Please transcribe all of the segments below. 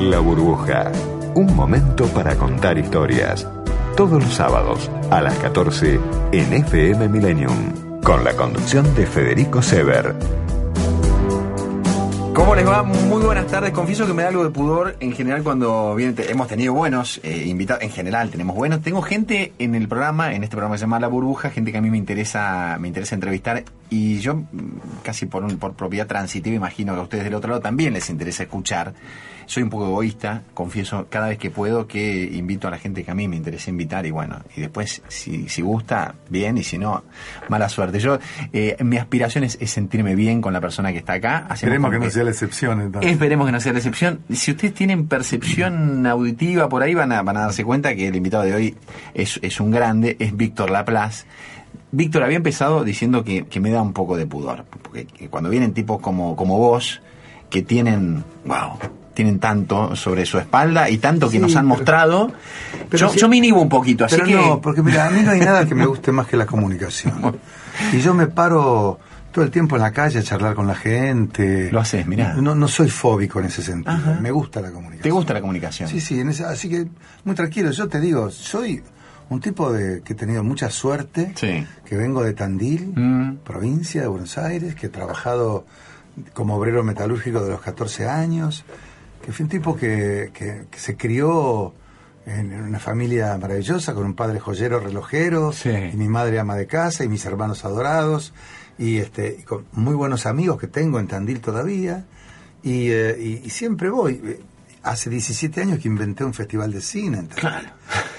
La burbuja. Un momento para contar historias. Todos los sábados a las 14 en FM Millennium. Con la conducción de Federico Sever. ¿Cómo les va? Muy buenas tardes. Confieso que me da algo de pudor en general cuando vienen, te- hemos tenido buenos eh, invitados. En general tenemos buenos. Tengo gente en el programa, en este programa que se llama La Burbuja, gente que a mí me interesa, me interesa entrevistar. Y yo, mm, casi por, un- por propiedad transitiva, imagino que a ustedes del otro lado también les interesa escuchar. Soy un poco egoísta, confieso cada vez que puedo que invito a la gente que a mí me interesa invitar y bueno, y después si, si gusta, bien, y si no, mala suerte. Yo, eh, mi aspiración es, es sentirme bien con la persona que está acá. Hacemos como que no sea la excepción. Entonces. Esperemos que no sea la excepción. Si ustedes tienen percepción auditiva por ahí, van a, van a darse cuenta que el invitado de hoy es, es un grande, es Víctor Laplace. Víctor había empezado diciendo que, que me da un poco de pudor, porque que cuando vienen tipos como, como vos, que tienen, wow, tienen tanto sobre su espalda y tanto que Sí, nos han pero- mostrado, pero yo, si- yo me inhibo un poquito, así Pero que... no, porque mira, a mí no hay nada que me guste más que la comunicación. Y yo me paro todo el tiempo en la calle a charlar con la gente. Lo haces, mirá. No, no soy fóbico en ese sentido. Ajá. Me gusta la comunicación. ¿Te gusta la comunicación? Sí, sí, en ese- así que muy tranquilo. Yo te digo, soy un tipo de que he tenido mucha suerte, Sí. que vengo de Tandil, Mm. provincia de Buenos Aires, que he trabajado como obrero metalúrgico de los 14 años, que fui un tipo que, que- que se crió en, en una familia maravillosa, con un padre joyero relojero, Sí. y mi madre ama de casa, y mis hermanos adorados, y, este, y con muy buenos amigos que tengo en Tandil todavía, y, eh, y- y siempre voy. Hace 17 años que inventé un festival de cine. en Tandil. Claro.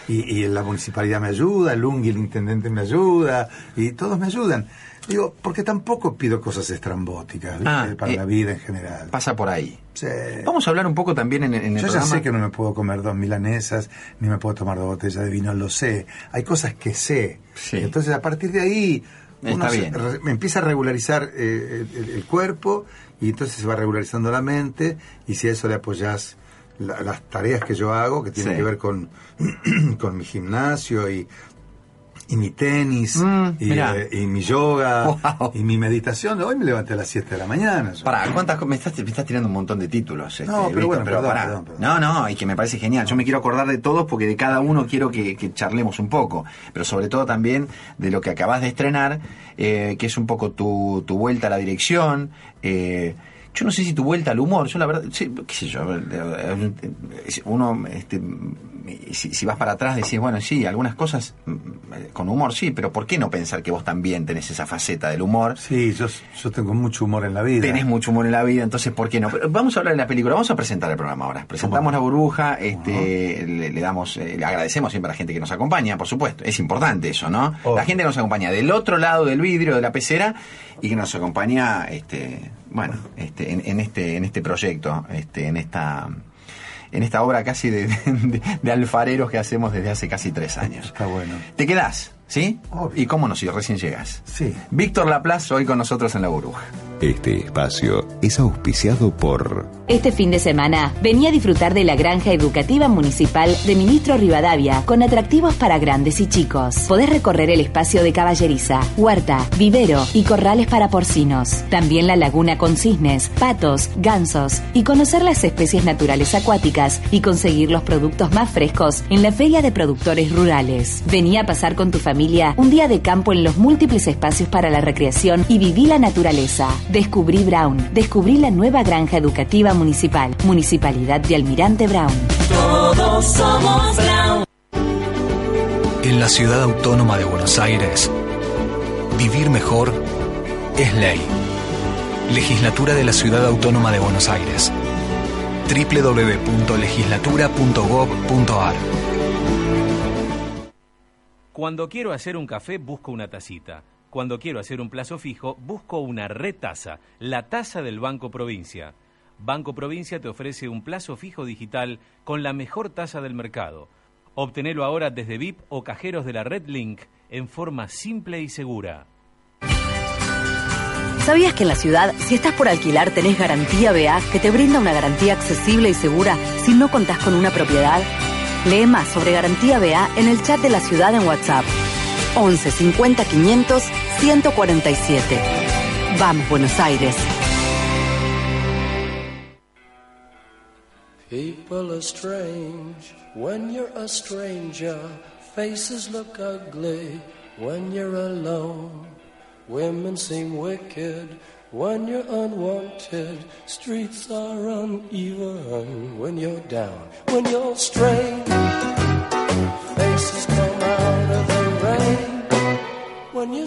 Y, y la municipalidad me ayuda, Lungi, el intendente, me ayuda, y todos me ayudan. Digo, porque tampoco pido cosas estrambóticas. Ah, para eh, la vida en general. Pasa por ahí. Sí. Vamos a hablar un poco también en, en el Yo ya programa. sé que no me puedo comer dos milanesas, ni me puedo tomar dos botellas de vino, lo sé. Hay cosas que sé. Sí. Entonces, a partir de ahí, Está se- bien. re- me empieza a regularizar eh, el, cuerpo y entonces se va regularizando la mente y si a eso le apoyas la- las tareas que yo hago, que tienen Sí. que ver con, con mi gimnasio y, y mi tenis Mm, y, eh, y mi yoga Wow. y mi meditación. Hoy me levanté a las 7 de la mañana. yo. Para, ¿cuántas me estás, me estás tirando un montón de títulos? este, No, pero Víctor, bueno, perdón, pará. perdón, perdón. No, no, y que me parece genial. Yo me quiero acordar de todos porque de cada uno quiero que, que charlemos un poco. Pero sobre todo también de lo que acabas de estrenar, eh, que es un poco tu, tu vuelta a la dirección. eh, yo no sé si tu vuelta al humor, yo la verdad, sí, qué sé yo, uno, este, si, si vas para atrás decís, bueno, sí, algunas cosas mm, con humor sí, pero ¿por qué no pensar que vos también tenés esa faceta del humor? Sí, yo, yo tengo mucho humor en la vida. Tenés mucho humor en la vida, entonces ¿por qué no? Pero vamos a hablar de la película, vamos a presentar el programa ahora. Presentamos la burbuja, este, le, le damos, eh, le agradecemos siempre a la gente que nos acompaña, por supuesto. Es importante eso, ¿no? La gente que nos acompaña del otro lado del vidrio de la pecera y que nos acompaña, este, bueno, este, en, en este, en este proyecto, este, en esta en esta obra casi de, de- de alfareros que hacemos desde hace casi tres años. Está bueno. ¿Te quedás? ¿Sí? Obvio. ¿Y cómo no si recién llegas? Sí. Víctor Laplace hoy con nosotros en la burbuja. Este espacio es auspiciado por Este fin de semana, vení a disfrutar de la granja educativa municipal de Ministro Rivadavia, con atractivos para grandes y chicos. Podés recorrer el espacio de caballeriza, huerta, vivero y corrales para porcinos. También la laguna con cisnes, patos, gansos y conocer las especies naturales acuáticas y conseguir los productos más frescos en la Feria de Productores Rurales. Vení a pasar con tu familia un día de campo en los múltiples espacios para la recreación y viví la naturaleza. Descubrí Brown. Descubrí la nueva granja educativa municipal. Municipalidad de Almirante Brown. Todos somos Brown. En la ciudad autónoma de Buenos Aires, vivir mejor es ley. Legislatura de la Ciudad Autónoma de Buenos Aires. www.legislatura.gov.ar Cuando quiero hacer un café, busco una tacita. Cuando quiero hacer un plazo fijo, busco una retaza, la taza del Banco Provincia. Banco Provincia te ofrece un plazo fijo digital con la mejor tasa del mercado. Obtenelo ahora desde VIP o cajeros de la Red Link en forma simple y segura. ¿Sabías que en la ciudad, si estás por alquilar, tenés garantía BA que te brinda una garantía accesible y segura si no contás con una propiedad? Lee más sobre garantía BA en el chat de la ciudad en WhatsApp. 11 50 500 147. Vamos, Buenos Aires. People are strange when you're a stranger. Faces look ugly when you're alone. Women seem wicked when you're unwanted. Streets are uneven when you're down. When you're strange, faces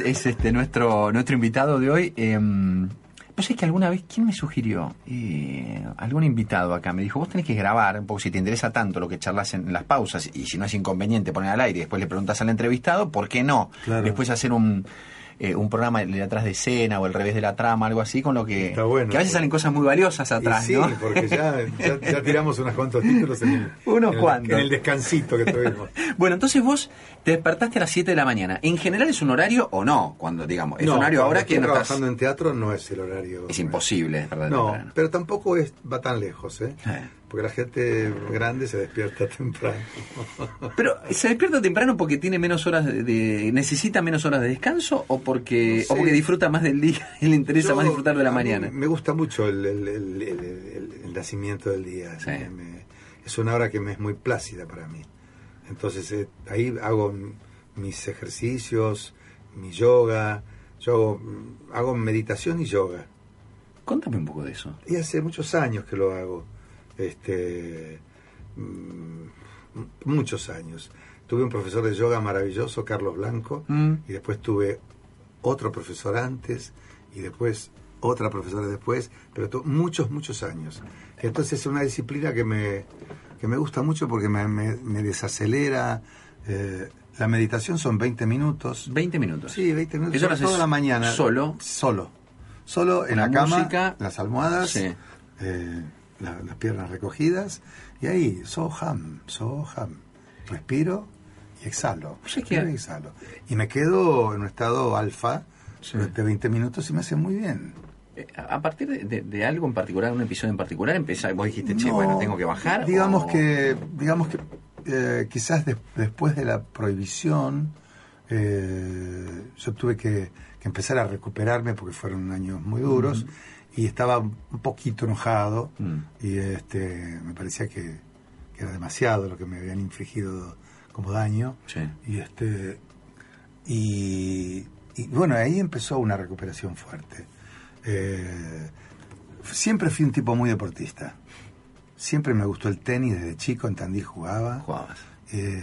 es, es, este nuestro nuestro invitado de hoy. Eh, no sé que alguna vez, ¿quién me sugirió? Eh, algún invitado acá me dijo, vos tenés que grabar, un poco si te interesa tanto lo que charlas en las pausas, y si no es inconveniente poner al aire, y después le preguntas al entrevistado, ¿por qué no? Claro. Después hacer un, eh, un programa de atrás de escena o el revés de la trama, algo así, con lo que... Bueno. Que a veces salen cosas muy valiosas atrás, sí, ¿no? porque ya, ya, ya tiramos unos cuantos títulos en el, Unos en el- cuantos. en el descansito que tuvimos. Bueno, entonces vos te despertaste a las 7 de la mañana. ¿En general es un horario o no? Cuando, digamos, es No, un horario ahora que no estás... trabajando en teatro no es el horario. Es imposible, ¿verdad? No, pero tampoco es, va tan lejos, ¿eh? Eh. Porque la gente grande se despierta temprano. Pero se despierta temprano porque tiene menos horas de, de- necesita menos horas de descanso o porque No sé. o porque disfruta más del día y le interesa Yo- más disfrutar de la mañana. Me gusta mucho el, el- el- nacimiento del día. Sí. Me- es una hora que me es muy plácida para mí. Entonces eh, ahí hago mis ejercicios, mi yoga. Yo hago, hago meditación y yoga. Contame un poco de eso. Y hace muchos años que lo hago. Este, mm, muchos años. Tuve un profesor de yoga maravilloso, Carlos Blanco, Mm. y después tuve otro profesor antes, y después otra profesora después, pero muchos, muchos años. Entonces es una disciplina que me, que me gusta mucho porque me, me- me desacelera. eh, la meditación son 20 minutos. 20 minutos. Sí, 20 minutos. Eso lo haces todo en la mañana. solo. Solo. Solo en la la, cama, música. las almohadas, Sí. eh, la- las piernas recogidas, y ahí, soham, soham. Respiro y exhalo. Respiro y exhalo. Y me quedo en un estado alfa Sí. durante 20 minutos y me hace muy bien. Eh, A partir de, de- de algo en particular, un episodio en particular, empezá, vos dijiste, che, No, bueno, tengo que bajar. Digamos o- que, digamos que eh, quizás des- después de la prohibición, eh, yo tuve que, que empezar a recuperarme porque fueron años muy duros y estaba un poquito enojado Mm. y este me parecía que, que era demasiado lo que me habían infligido como daño Sí. y este y, y bueno ahí empezó una recuperación fuerte Eh, siempre fui un tipo muy deportista siempre me gustó el tenis desde chico en Tandil jugaba Jugabas. Eh,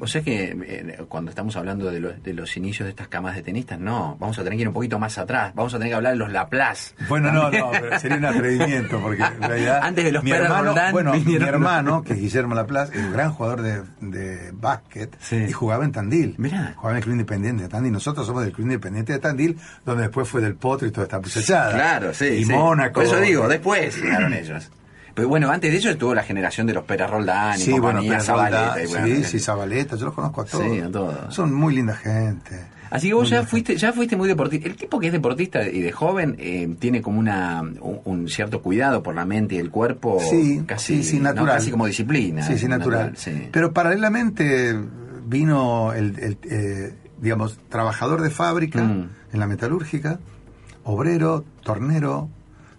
O sea que eh, cuando estamos hablando de los, de los inicios de estas camas de tenistas, no, vamos a tener que ir un poquito más atrás, vamos a tener que hablar de los Laplace. Bueno, no, no, pero sería un atrevimiento porque en realidad Antes de los mi Pérez hermano, Roldán bueno, mi hermano, que es Guillermo Laplace, es un gran jugador de, de básquet Sí. y jugaba en Tandil. Mirá. Jugaba en el Club Independiente de Tandil. Nosotros somos del Club Independiente de Tandil, donde después fue del Potro y toda esta muchachada. Claro, sí. Y sí. Mónaco. Por eso digo, después llegaron ellos. Pero bueno, antes de eso estuvo la generación de los Pérez Roldán y Sí, bueno, compañía, Zabaleta. Roldán, y bueno, sí, sí, Zabaleta, yo los conozco a todos. Sí, a todos. Son muy linda gente. Así que vos Muy ya fuiste, ya fuiste muy deportista. El tipo que es deportista y de joven eh, tiene como una un, un cierto cuidado por la mente y el cuerpo. Sí, casi, sí, ¿no? natural. casi como disciplina. Sí, sí, natural. sí. Pero paralelamente vino el, el, eh, digamos, trabajador de fábrica Mm. en la metalúrgica, obrero, tornero,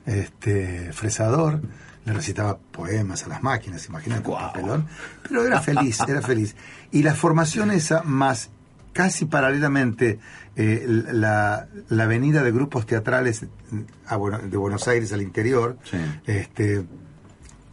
este, fresador, le recitaba poemas a las máquinas, imagínate un papelón, pero era feliz, era feliz. Y la formación esa, más casi paralelamente eh, la, la venida de grupos teatrales a Bueno- de Buenos Aires al interior, Sí. este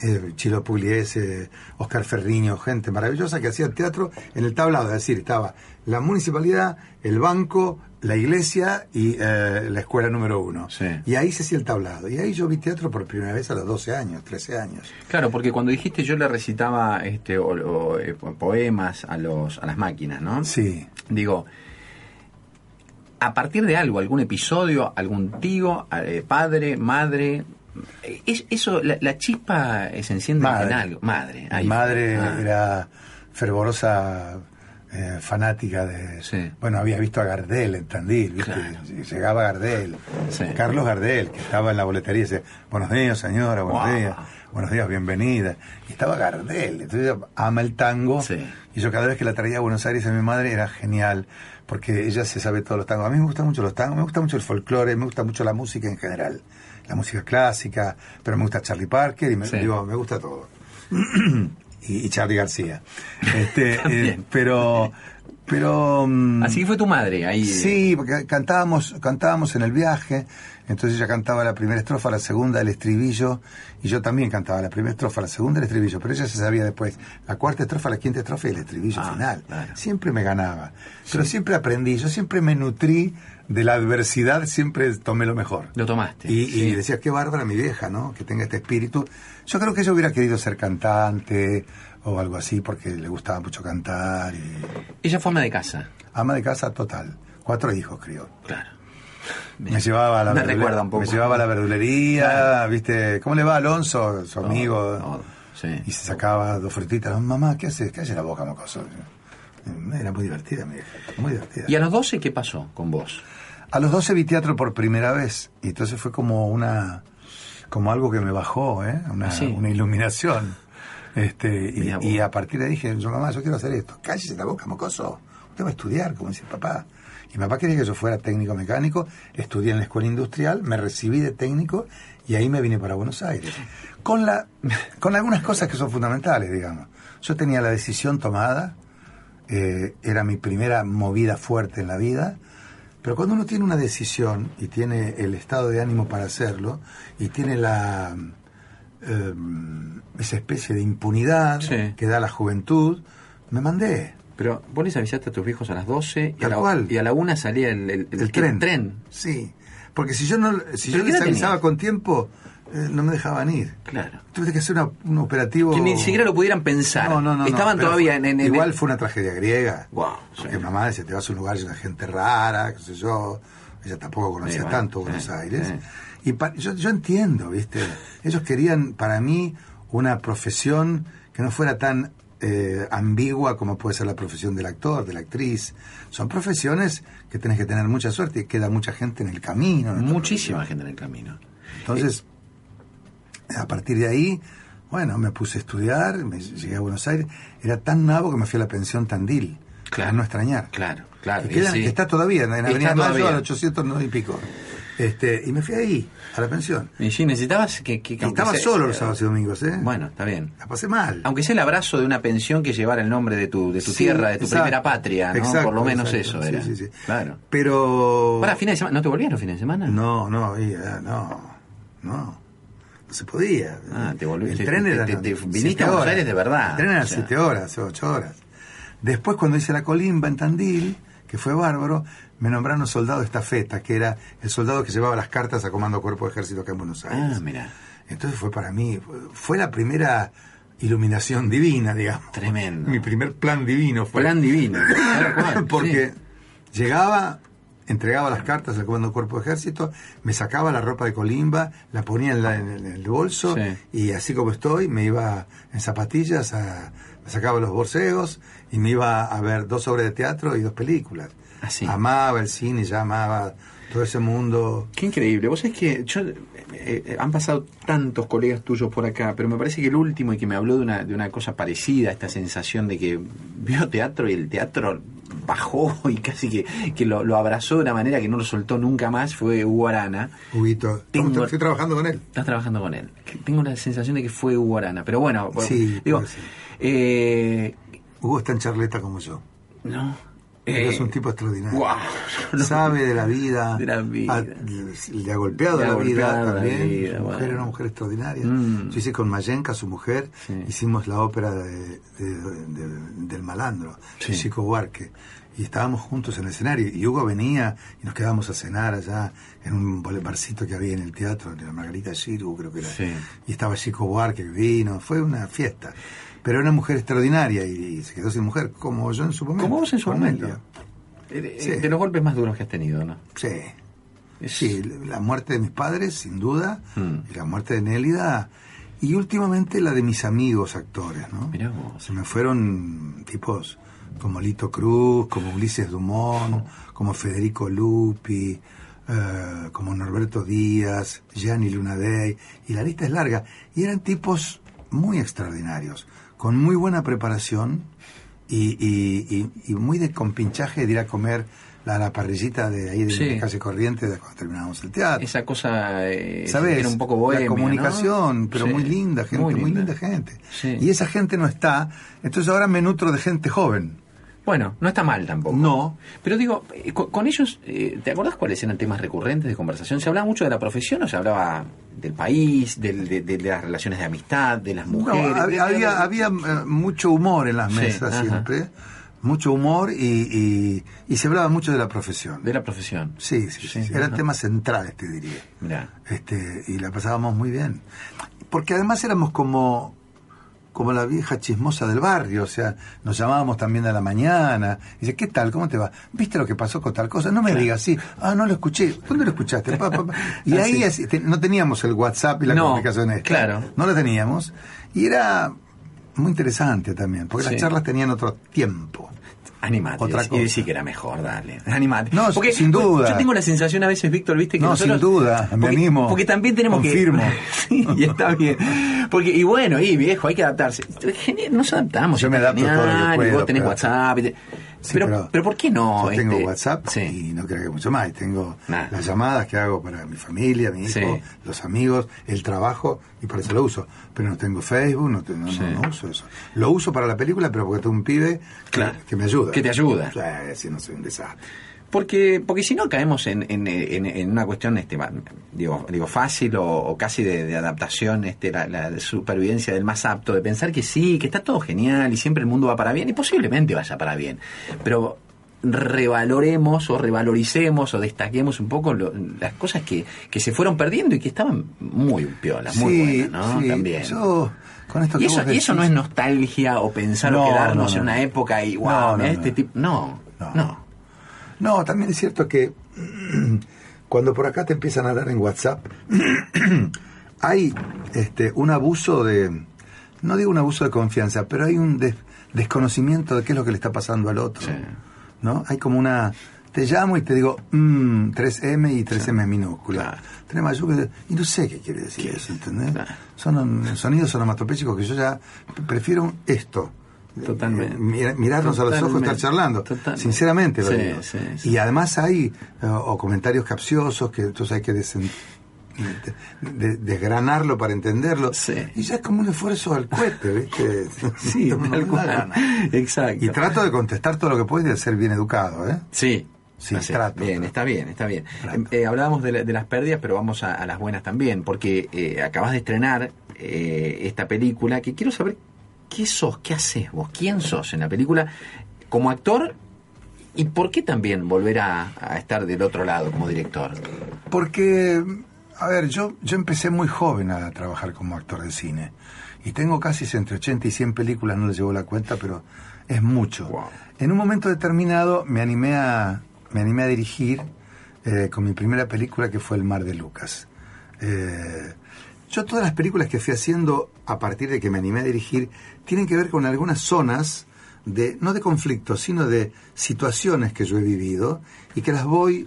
eh, Chilo Pugliese, Oscar Ferriño, gente maravillosa que hacía teatro en el tablado, es decir, estaba la municipalidad, el banco, la iglesia y eh, la escuela número uno. Sí. Y ahí se hacía el tablado. Y ahí yo vi teatro por primera vez a los 12 años, 13 años. Claro, porque cuando dijiste yo le recitaba este o, o, eh, poemas a los a las máquinas, ¿no? Sí. Digo, a partir de algo, algún episodio, algún tío, eh, padre, madre, es, eso, la, la chispa eh, se enciende Madre. en algo. Madre. Mi madre. Ah. era fervorosa eh, fanática de... Sí. Bueno, había visto a Gardel en Tandil, ¿viste? Claro. Llegaba Gardel. Sí. Carlos Gardel, que estaba en la boletería y dice, buenos días señora, buenos días, buenos días, bienvenida. Y estaba Gardel, entonces ella ama el tango. Sí. Y yo cada vez que la traía a Buenos Aires a mi madre era genial, porque ella se sabe todos los tangos. A mí me gustan mucho los tangos, me gusta mucho el folclore, me gusta mucho la música en general. La música clásica, pero me gusta Charlie Parker y me, Sí. digo, me gusta todo. y, y Charlie García. Este, eh, pero, pero mm, Así fue tu madre ahí. Sí, porque cantábamos, cantábamos en el viaje, entonces ella cantaba la primera estrofa, la segunda, el estribillo, y yo también cantaba la primera estrofa, la segunda, el estribillo, pero ella se sabía después la cuarta estrofa, la quinta estrofa y el estribillo Ah, final. claro. Siempre me ganaba, pero siempre aprendí, yo siempre me nutrí de la adversidad, siempre tomé lo mejor. Lo tomaste. Y, sí. y decía, qué bárbara mi vieja, ¿no? Que tenga este espíritu. Yo creo que ella hubiera querido ser cantante o algo así, porque le gustaba mucho cantar. Y... Ella fue ama de casa. Ama de casa total. Cuatro hijos crió. Claro. Me llevaba a la Me recuerda un poco. Me llevaba a la verdulería, ¿viste? ¿Cómo le va Alonso, su amigo? sí. Y se sacaba dos frutitas. Mamá, ¿qué haces? Calle la boca, mocoso. Era muy divertida, mi vieja. Muy divertida. ¿Y a los 12 qué pasó con vos? A los 12 vi teatro por primera vez. Y entonces fue como una. como algo que me bajó, ¿eh? Una, Ah, sí. una iluminación. Este, y a partir de ahí dije, yo mamá, yo quiero hacer esto. Cállese la boca, mocoso. Usted va a estudiar, como dice papá. Y mi papá quería que yo fuera técnico mecánico, estudié en la escuela industrial, me recibí de técnico y ahí me vine para Buenos Aires. Con, la, con algunas cosas que son fundamentales, digamos. Yo tenía la decisión tomada, eh, era mi primera movida fuerte en la vida, pero cuando uno tiene una decisión y tiene el estado de ánimo para hacerlo y tiene la eh, esa especie de impunidad Sí. que da la juventud, me mandé. Pero vos les avisaste a tus hijos a las 12 y a, la, cual. y a la una salía el, el, El, ¿qué? tren. Sí. Porque si yo no si ¿Pero yo les avisaba tenías? con tiempo, eh, no me dejaban ir. Claro. Tuve que hacer una- un operativo. Que ni siquiera lo pudieran pensar. No, no, no. Estaban todavía fue- en, en- Igual fue una tragedia griega. Guau, Porque sí. mamá decía, te vas a un lugar lleno de gente rara, qué sé yo. Ella tampoco conocía Sí, tanto sí, Buenos Aires. Y pa- yo, yo entiendo, ¿viste? Ellos querían para mí una profesión que no fuera tan eh, ambigua como puede ser la profesión del actor, de la actriz. Son profesiones que tenés que tener mucha suerte y queda mucha gente en el camino. en Muchísima gente en el camino. Entonces, a partir de ahí, bueno, me puse a estudiar, me llegué a Buenos Aires. Era tan nabo que me fui a la pensión Tandil. Claro. Para no extrañar. Claro, claro. Que, queda- sí. está todavía en Avenida Mayo al 800 y pico. Este, y me fui ahí, a la pensión. Y sí, necesitabas que... que aunque estaba sea- solo los sábados y domingos, ¿eh? Bueno, está bien. La pasé mal. Aunque sea el abrazo de una pensión que llevara el nombre de tu, de tu Sí, tierra, de tu exacto. primera patria, ¿no? Exacto, Por lo menos exacto. eso Sí, era. sí, sí. Claro. Pero... Para fines de semana, ¿no te volvías los fines de semana? No, no, ah, no, no. No se podía. Ah, te volví- El te- tren era te- viniste a Buenos. Aires de verdad, El tren era o sea. siete horas, ocho horas. Después, cuando hice la colimba en Tandil, que fue bárbaro, me nombraron soldado estafeta, que era el soldado que llevaba las cartas a Comando Cuerpo de Ejército acá en Buenos Aires. Ah, mira. Entonces fue para mí, fue, la primera iluminación divina, digamos. Tremendo. Mi primer plan divino fue. Plan divino. Porque sí. llegaba, entregaba las cartas al Comando Cuerpo de Ejército, me sacaba la ropa de colimba, la ponía en, la- el, en el bolso Sí. y así como estoy, me iba en zapatillas, a, me sacaba los borseos y me iba a ver dos obras de teatro y dos películas. Ah, sí. amaba el cine, ya amaba todo ese mundo. Qué increíble. Vos sabés que yo, eh, eh, han pasado tantos colegas tuyos por acá, pero me parece que el último y que me habló de una, de una cosa parecida, esta sensación de que vio teatro y el teatro bajó y casi que, que lo, lo abrazó de una manera que no lo soltó nunca más, fue Hugo Arana. Huguito, Tengo- estoy trabajando con él. Estás trabajando con él. Tengo la sensación de que fue Hugo Arana. Pero bueno, Sí, digo, puede ser. Eh, Hugo está en charleta como yo. no. Eh, es un tipo extraordinario. no. Sabe de la vida. De la vida. Ha- le ha golpeado Le ha la vida golpeado también. vida, su mujer bueno. era una mujer extraordinaria. Mm. Yo hice con Mayenka, su mujer, Sí. hicimos la ópera de- de- de- del malandro, Sí. de Chico Buarque. Y estábamos juntos en el escenario. Y Hugo venía y nos quedábamos a cenar allá en un barcito que había en el teatro, de la Margarita Giru, creo que era. Sí. Y estaba Chico Buarque, que vino. Fue una fiesta. Pero era una mujer extraordinaria y, y se quedó sin mujer, como yo en su momento. Como vos en su momento. Nelia. Eh, de, Sí. de los golpes más duros que has tenido, ¿no? Sí. Es- Sí, la muerte de mis padres, sin duda, Mm. y la muerte de Nélida, y últimamente la de mis amigos actores, ¿no? Mirá vos. Se me fueron tipos como Lito Cruz, como Ulises Dumont, como Federico Lupi, eh, como Norberto Díaz, Gianni Lunadei, y la lista es larga. Y eran tipos muy extraordinarios, con muy buena preparación y, y- muy de compinchaje de ir a comer la, la parrillita de ahí de Sí. la calle Corriente de cuando terminábamos el teatro. Esa cosa eh, ¿Sabes? era un poco bohemia, la comunicación, ¿no? pero Sí, muy linda, gente, muy linda, gente. Sí. Y esa gente no está, entonces ahora me nutro de gente joven. Bueno, no está mal tampoco. No. Pero digo, eh, con, con ellos, eh, ¿te acordás cuáles eran temas recurrentes de conversación? ¿Se hablaba mucho de la profesión o se hablaba del país, del- de, de las relaciones de amistad, de las No, mujeres? había, había, había, eh, mucho humor en las mesas ajá. Mucho humor y, y, y se hablaba mucho de la profesión. de la profesión. Sí, sí, sí, Sí, eran ajá. temas centrales, te diría. Mirá. este y la pasábamos muy bien porque además éramos como como la vieja chismosa del barrio, o sea, nos llamábamos también a la mañana, y dice, ¿qué tal? ¿Cómo te va? ¿Viste lo que pasó con tal cosa? No me digas, sí, ah, no lo escuché, ¿dónde lo escuchaste? Pa, pa, pa. Y Ah, ahí sí. así, te- no teníamos el WhatsApp y la No, comunicación esta, claro. no lo teníamos, y era muy interesante también, porque Sí. las charlas tenían otro tiempo. Animate. Otra y cosa. decir que era mejor, dale. Animate. No, porque, sin duda. Yo tengo la sensación a veces, Víctor, viste que No, nosotros- sin duda, me porque, animo. Porque también tenemos Confirmo. que. Sí, y está bien. Porque, y bueno, y viejo, hay que adaptarse. Genial, nos adaptamos. Yo y me adapto todo lo que y vos tenés WhatsApp. y te- Sí, pero, pero, ¿por qué no? Yo tengo este, WhatsApp Sí. y no creo que mucho más. Y Tengo Nah. las llamadas que hago para mi familia, mi hijo, Sí. los amigos, el trabajo, y por eso lo uso. Pero no tengo Facebook, no, te- no, no- uso eso. Lo uso para la película, pero porque tengo un pibe que, Claro. que me ayuda. Que te ayuda. Si no soy un desastre. Porque, porque si no caemos en, en, en- en una cuestión, este, digo, digo fácil o, o casi de, de adaptación, este, la, la supervivencia del más apto, de pensar que sí, que está todo genial y siempre el mundo va para bien y posiblemente vaya para bien. Pero revaloremos o revaloricemos o destaquemos un poco lo- las cosas que, que se fueron perdiendo y que estaban muy piolas, muy buenas, ¿no? sí. También. Yo, con esto y eso, y eso no es nostalgia o pensar o No, quedarnos no, en una época y wow, este no. tipo. No, no. No. También es cierto que cuando por acá te empiezan a dar en WhatsApp, hay este, un abuso de, no digo un abuso de confianza, pero hay un des- desconocimiento de qué es lo que le está pasando al otro. Sí. ¿No? Hay como una... Te llamo y te digo, mm, 3M y 3M minúscula. Claro. 3 mayúsculas. Y no sé qué quiere decir eso, ¿entendés? Claro. Son sonidos onomatopéyicos que yo ya prefiero esto. Totalmente. Eh, mira- mirarnos a los ojos y estar Totalmente. charlando. Totalmente. Sinceramente lo Sí, digo. sí, sí. Y además hay eh, o comentarios capciosos que entonces hay que desen- de- de- desgranarlo para entenderlo. Sí. Y ya es como un esfuerzo al cohete, ¿viste? Sí, tal cual. Exacto. Y trato de contestar todo lo que puedo y de ser bien educado, ¿eh? Sí. Sí, Así, trato, Bien, trato. está bien, está bien. Trato. Eh, eh, hablábamos de, la- de las pérdidas, pero vamos a, a las buenas también, porque eh, acabas de estrenar eh, esta película que quiero saber qué sos, qué haces vos, quién sos en la película como actor y por qué también volver a, a estar del otro lado como director. Porque, a ver, yo, yo empecé muy joven a trabajar como actor de cine. Y tengo casi entre 80 y 100 películas, no les llevo la cuenta, pero es mucho. Wow. En un momento determinado me animé a, me animé a dirigir eh, con mi primera película que fue El Mar de Lucas. Eh, yo todas las películas que fui haciendo a partir de que me animé a dirigir tienen que ver con algunas zonas de, no de conflictos, sino de situaciones que yo he vivido y que las voy,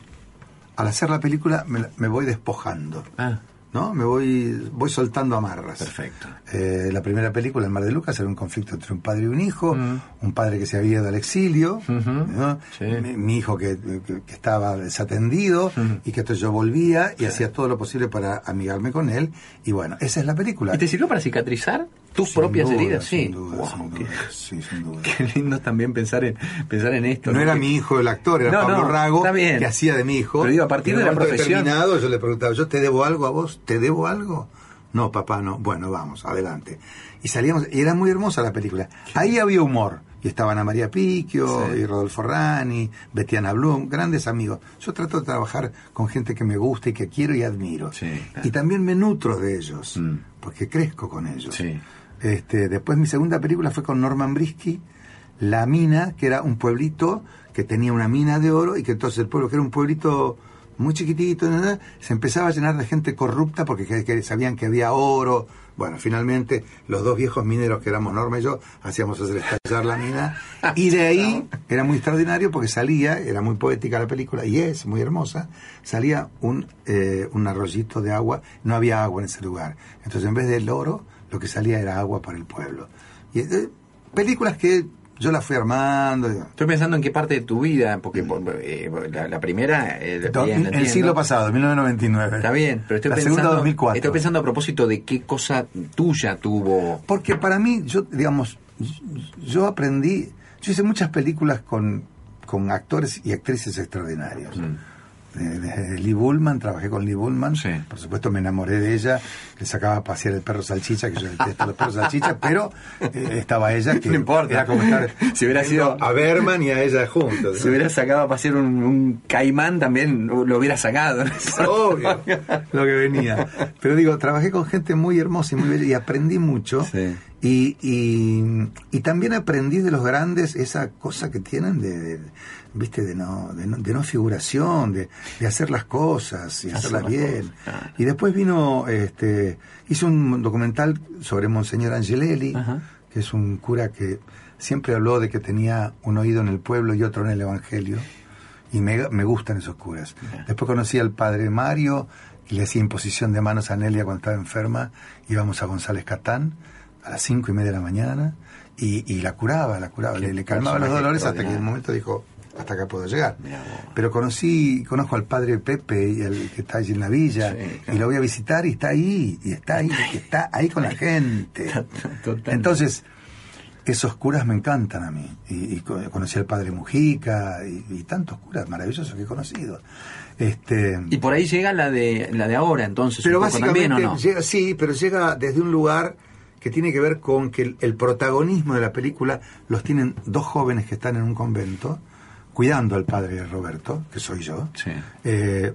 al hacer la película, me, me voy despojando. Ah, ¿no? Me voy, voy soltando amarras. perfecto. Eh, la primera película, El Mar de Lucas, era un conflicto entre un padre y un hijo, Mm. un padre que se había ido al exilio, ¿no? sí. mi, mi hijo que, que- que estaba desatendido, y que entonces yo volvía y hacía todo lo posible para amigarme con él, y bueno, esa es la película. ¿Y te sirvió para cicatrizar tus Sin propias duda, heridas? Sí. Sin duda, Wow, sin qué- duda, sí. Qué lindo también pensar en pensar en esto. No era mi hijo el actor, era No, Pablo Rago, que hacía de mi hijo. Pero digo, a partir de la profesión- yo le preguntaba, ¿yo te debo algo a vos? ¿Te debo algo? No, papá, no. Bueno, vamos, adelante. Y salíamos, y era muy hermosa la película. Ahí había humor. Y estaban Ana María Picchio, Sí. y Rodolfo Rani, Betiana Blum, grandes amigos. Yo trato de trabajar con gente que me gusta y que quiero y admiro. Sí, claro. Y también me nutro de ellos, Mm. porque crezco con ellos. Sí. Este, después mi segunda película fue con Norman Brisky, La Mina, que era un pueblito que tenía una mina de oro y que entonces el pueblo, que era un pueblito muy chiquitito, ¿no? se empezaba a llenar de gente corrupta porque que- que sabían que había oro. Bueno, finalmente los dos viejos mineros que éramos Norma y yo hacíamos hacer estallar la mina y de ahí era muy extraordinario porque salía, era muy poética la película y es muy hermosa, salía un, eh, un arroyito de agua, no había agua en ese lugar. Entonces en vez del oro, lo que salía era agua para el pueblo. Y eh, películas que yo las fui armando. Estoy pensando en qué parte de tu vida, porque eh, la, la primera... eh, Do- bien, el siglo pasado, 1999. Está bien, pero estoy la pensando... segunda 2004. Estoy pensando a propósito de qué cosa tuya tuvo... Porque para mí, yo, digamos, yo aprendí, yo hice muchas películas con, con actores y actrices extraordinarios. De- de Lee Bullman, trabajé con Lee Bullman, Sí. por supuesto me enamoré de ella, le sacaba a pasear el perro salchicha, que yo detesto los perros salchicha, pero eh, estaba ella que No importa. era como estar Si hubiera sido- a Berman y a ella juntos. Si hubiera sacado a pasear un, un caimán también lo hubiera sacado. Obvio, lo que venía. Pero digo, trabajé con gente muy hermosa y muy bella y aprendí mucho. Sí. Y, y, y también aprendí de los grandes esa cosa que tienen de, de, viste, de no, de no, de no figuración, de, de hacer las cosas y hacerlas las bien. cosas. Y después vino, este, hice un documental sobre Monseñor Angelelli, Ajá. que es un cura que siempre habló de que tenía un oído en el pueblo y otro en el Evangelio y me, me gustan esos curas. Después conocí al padre Mario y le hacía imposición de manos a Nelia cuando estaba enferma. Íbamos a González Catán a las cinco y media de la mañana y, y la curaba, la curaba, le, le calmaba los dolores hasta que en un momento dijo, hasta acá puedo llegar. Pero conocí, conozco al padre Pepe, y el que está allí en la villa, Sí, claro. y lo voy a visitar y está ahí, y está ahí, y está ahí con la gente. Entonces, esos curas me encantan a mí. Y, y co- conocí al padre Mujica y, y tantos curas maravillosos que he conocido. Este, Y por ahí llega la de la de ahora, entonces. pero básicamente también, ¿o no? llega, sí, pero llega desde un lugar que tiene que ver con que el, el protagonismo de la película los tienen dos jóvenes que están en un convento cuidando al padre Roberto, que soy yo. Sí. Eh,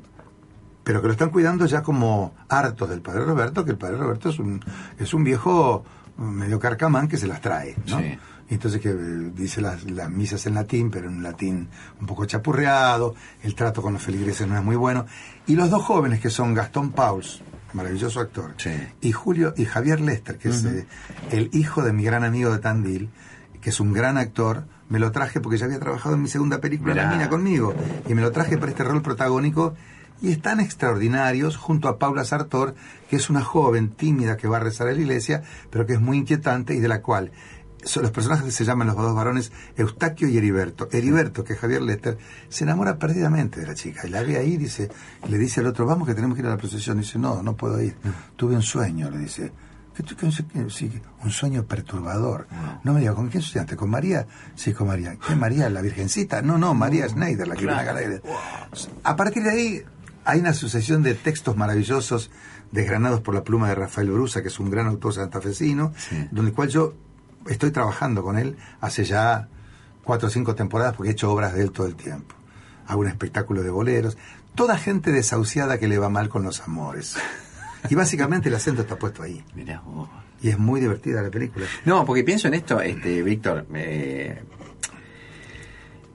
pero que lo están cuidando ya como hartos del padre Roberto, que el padre Roberto es un, es un viejo medio carcamán que se las trae, ¿no? Sí. Entonces que eh, dice las, las misas en latín, pero en un latín un poco chapurreado, el trato con los feligreses no es muy bueno. Y los dos jóvenes que son Gastón Pauls, maravilloso actor, Sí. y Julio y Javier Lester, que es eh, el hijo de mi gran amigo de Tandil, que es un gran actor, me lo traje porque ya había trabajado en mi segunda película La Mirá. Mina conmigo, y me lo traje para este rol protagónico, y están extraordinarios junto a Paula Sartor, que es una joven tímida que va a rezar a la iglesia, pero que es muy inquietante y de la cual son los personajes que se llaman los dos varones Eustaquio y Heriberto. Heriberto, que es Javier Lester, se enamora perdidamente de la chica y la ve ahí, dice, le dice al otro, vamos que tenemos que ir a la procesión. Dice, no, no puedo ir. Tuve un sueño, le dice. ¿Qué tú- qué- qué- sí, un sueño perturbador. No me diga, ¿con quién soñaste? ¿Con María? Sí, con María. ¿Qué María? ¿La Virgencita? No, no, María Schneider, la que viene acá. A partir de ahí hay una sucesión de textos maravillosos desgranados por la pluma de Rafael Brusa, que es un gran autor santafesino, Sí. donde el cual yo estoy trabajando con él hace ya cuatro o cinco temporadas porque he hecho obras de él todo el tiempo. Hago un espectáculo de boleros. Toda gente desahuciada que le va mal con los amores. Y básicamente el acento está puesto ahí. Mirá vos. Y es muy divertida la película. No, porque pienso en esto, este, Víctor, eh,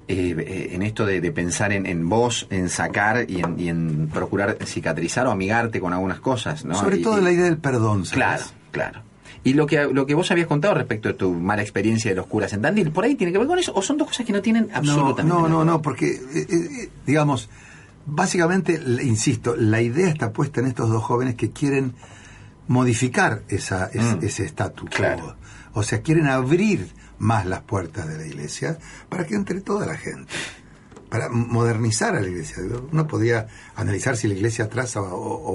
eh, eh, en esto de, de pensar en, en vos, en sacar y en, y en procurar cicatrizar o amigarte con algunas cosas, ¿no? Sobre Y- todo y- la idea del perdón. ¿sabes? Claro, claro. Y lo que, lo que vos habías contado respecto de tu mala experiencia de los curas en Tandil, ¿por ahí tiene que ver con eso? ¿O son dos cosas que no tienen absolutamente No, no, nada no, no, ver? porque, eh, eh, digamos, básicamente, insisto, la idea está puesta en estos dos jóvenes que quieren modificar esa, es- Mm. ese estatus. Claro. O sea, quieren abrir más las puertas de la iglesia para que entre toda la gente. Para modernizar a la iglesia. Uno podía analizar si la iglesia atrasa o,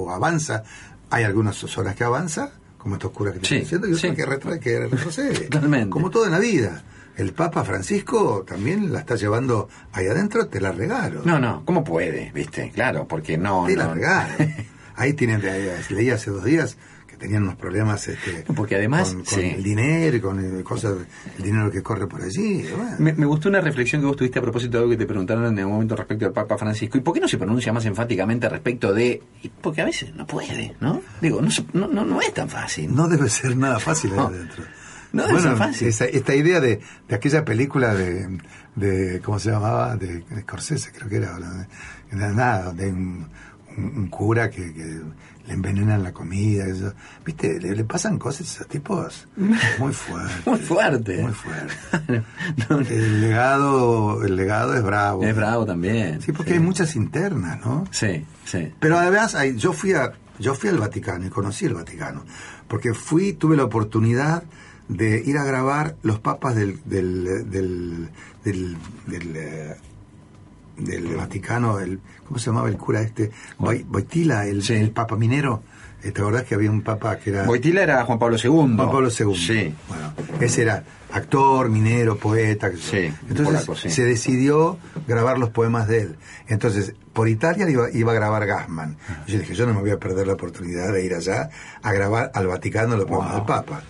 o avanza. Hay algunas zonas que avanza, como estos curas que te Sí, estoy diciendo, y otras sí. que, retrae, que retrocede. Totalmente. Como todo en la vida. El Papa Francisco también la está llevando ahí adentro, te la regalo. No, no, ¿cómo puede? ¿Viste? Claro, porque no. te no. la regalo. Ahí tienen, eh, leí hace dos días que tenían unos problemas este, Porque además, con, con sí. el dinero y con el, cosas, el dinero que corre por allí. bueno. Me, me gustó una reflexión que vos tuviste a propósito de algo que te preguntaron en un momento respecto al Papa Francisco. ¿Y por qué no se pronuncia más enfáticamente respecto de.? Porque a veces no puede, ¿no? Digo, no, no, no, no es tan fácil. No debe ser nada fácil ahí adentro. No ser fácil. Esa, esta idea de, de aquella película de, de, ¿cómo se llamaba? De, de Scorsese, creo que era. ¿no? Nada, de un, un- un cura que, que le envenenan la comida. Eso. ¿Viste? Le, le pasan cosas a esos tipos muy fuertes. Muy fuerte. Muy fuerte. No, El legado, el legado es bravo. es bravo también. Sí, porque hay muchas internas, ¿no? Sí, sí. Pero además, hay- yo fui a, yo fui al Vaticano y conocí el Vaticano, porque fui, tuve la oportunidad de ir a grabar los papas del del del del, del, eh, del Vaticano, el, ¿cómo se llamaba el cura este? Boi- Boitila, el, Sí. el papa minero. ¿Te acordás que había un papa que era Boitila era Juan Pablo II. Juan Pablo II? Sí. Bueno, ese era actor, minero, poeta. Sí, Entonces polaco, sí. se decidió grabar los poemas de él. Entonces, por Italia iba, iba a grabar Gassman. Y yo dije, yo no me voy a perder la oportunidad de ir allá a grabar al Vaticano los poemas del Papa.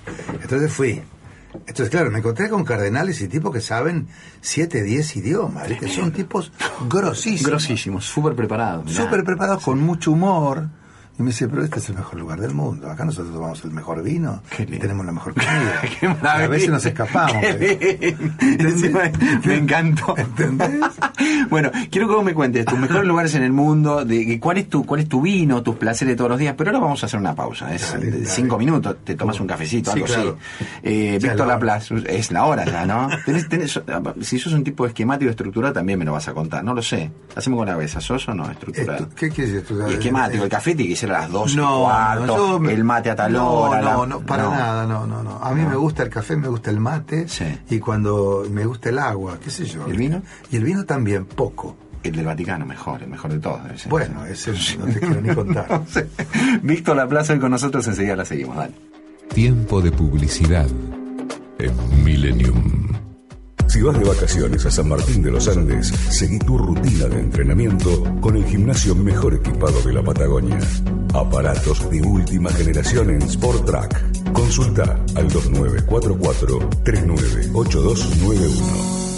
Entonces fui. Entonces, claro, me encontré con cardenales y tipos que saben 7, 10 idiomas. ¿viste? Son tipos grosísimos. Grosísimo, súper preparado. mirá. Súper preparados, con mucho humor. Y me dice, pero este es el mejor lugar del mundo. Acá nosotros tomamos el mejor vino y tenemos la mejor comida. A veces nos escapamos. Me encantó. ¿Entendés? bueno, quiero que vos me cuentes tus mejores lugares en el mundo, de cuál es tu cuál es tu vino, tus placeres de todos los días, pero ahora vamos a hacer una pausa, es Dale, de dale. cinco minutos, te tomas un cafecito, Sí, algo claro. así. Eh, Víctor. Laplace, es la hora ya, ¿no? Tenés- tenés- si sos un tipo esquemático estructurado, también me lo vas a contar, no lo sé. Hacemos con la cabeza, ¿sos o no estructurado? ¿Qué quieres? Y esquemático, el café tiene que ser a las 12 No, cuarto, yo me- el mate a tal no, hora. No, la- no, para no. nada, no, no, no. A mí No. me gusta el café, me gusta el mate Sí. y cuando me gusta el agua, qué sé yo. ¿Y el vino? Y el vino también, poco. El del Vaticano, mejor, el mejor de todos. debe ser. Bueno, ese no te quiero ni contar. No sé. Víctor Laplace hoy con nosotros, enseguida la seguimos, dale. Tiempo de publicidad en Millennium. Si vas de vacaciones a San Martín de los Andes, seguí tu rutina de entrenamiento con el gimnasio mejor equipado de la Patagonia. Aparatos de última generación en Sport Track. Consulta al 2944-398291.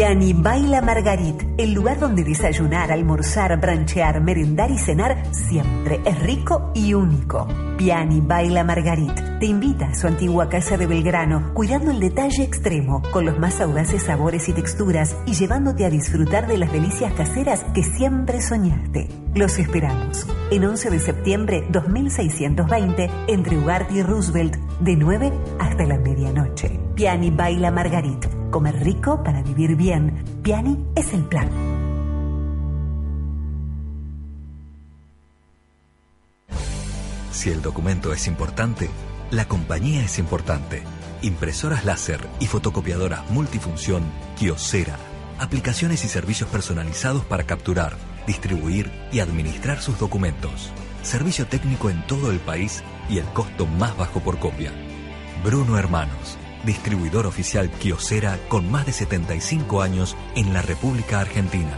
Piani Baila Margarit, el lugar donde desayunar, almorzar, branchear, merendar y cenar siempre es rico y único. Piani Baila Margarit te invita a su antigua casa de Belgrano, cuidando el detalle extremo, con los más audaces sabores y texturas y llevándote a disfrutar de las delicias caseras que siempre soñaste. Los esperamos en 11 de septiembre 2620 entre Ugarte y Roosevelt de 9 hasta la medianoche. Piani Baila Margarit. Comer rico para vivir bien. Piani es el plan. Si el documento es importante, la compañía es importante. Impresoras láser y fotocopiadoras multifunción Kiosera. Aplicaciones y servicios personalizados para capturar, distribuir y administrar sus documentos. Servicio técnico en todo el país y el costo más bajo por copia. Bruno Hermanos, distribuidor oficial Kiosera con más de 75 años en la República Argentina.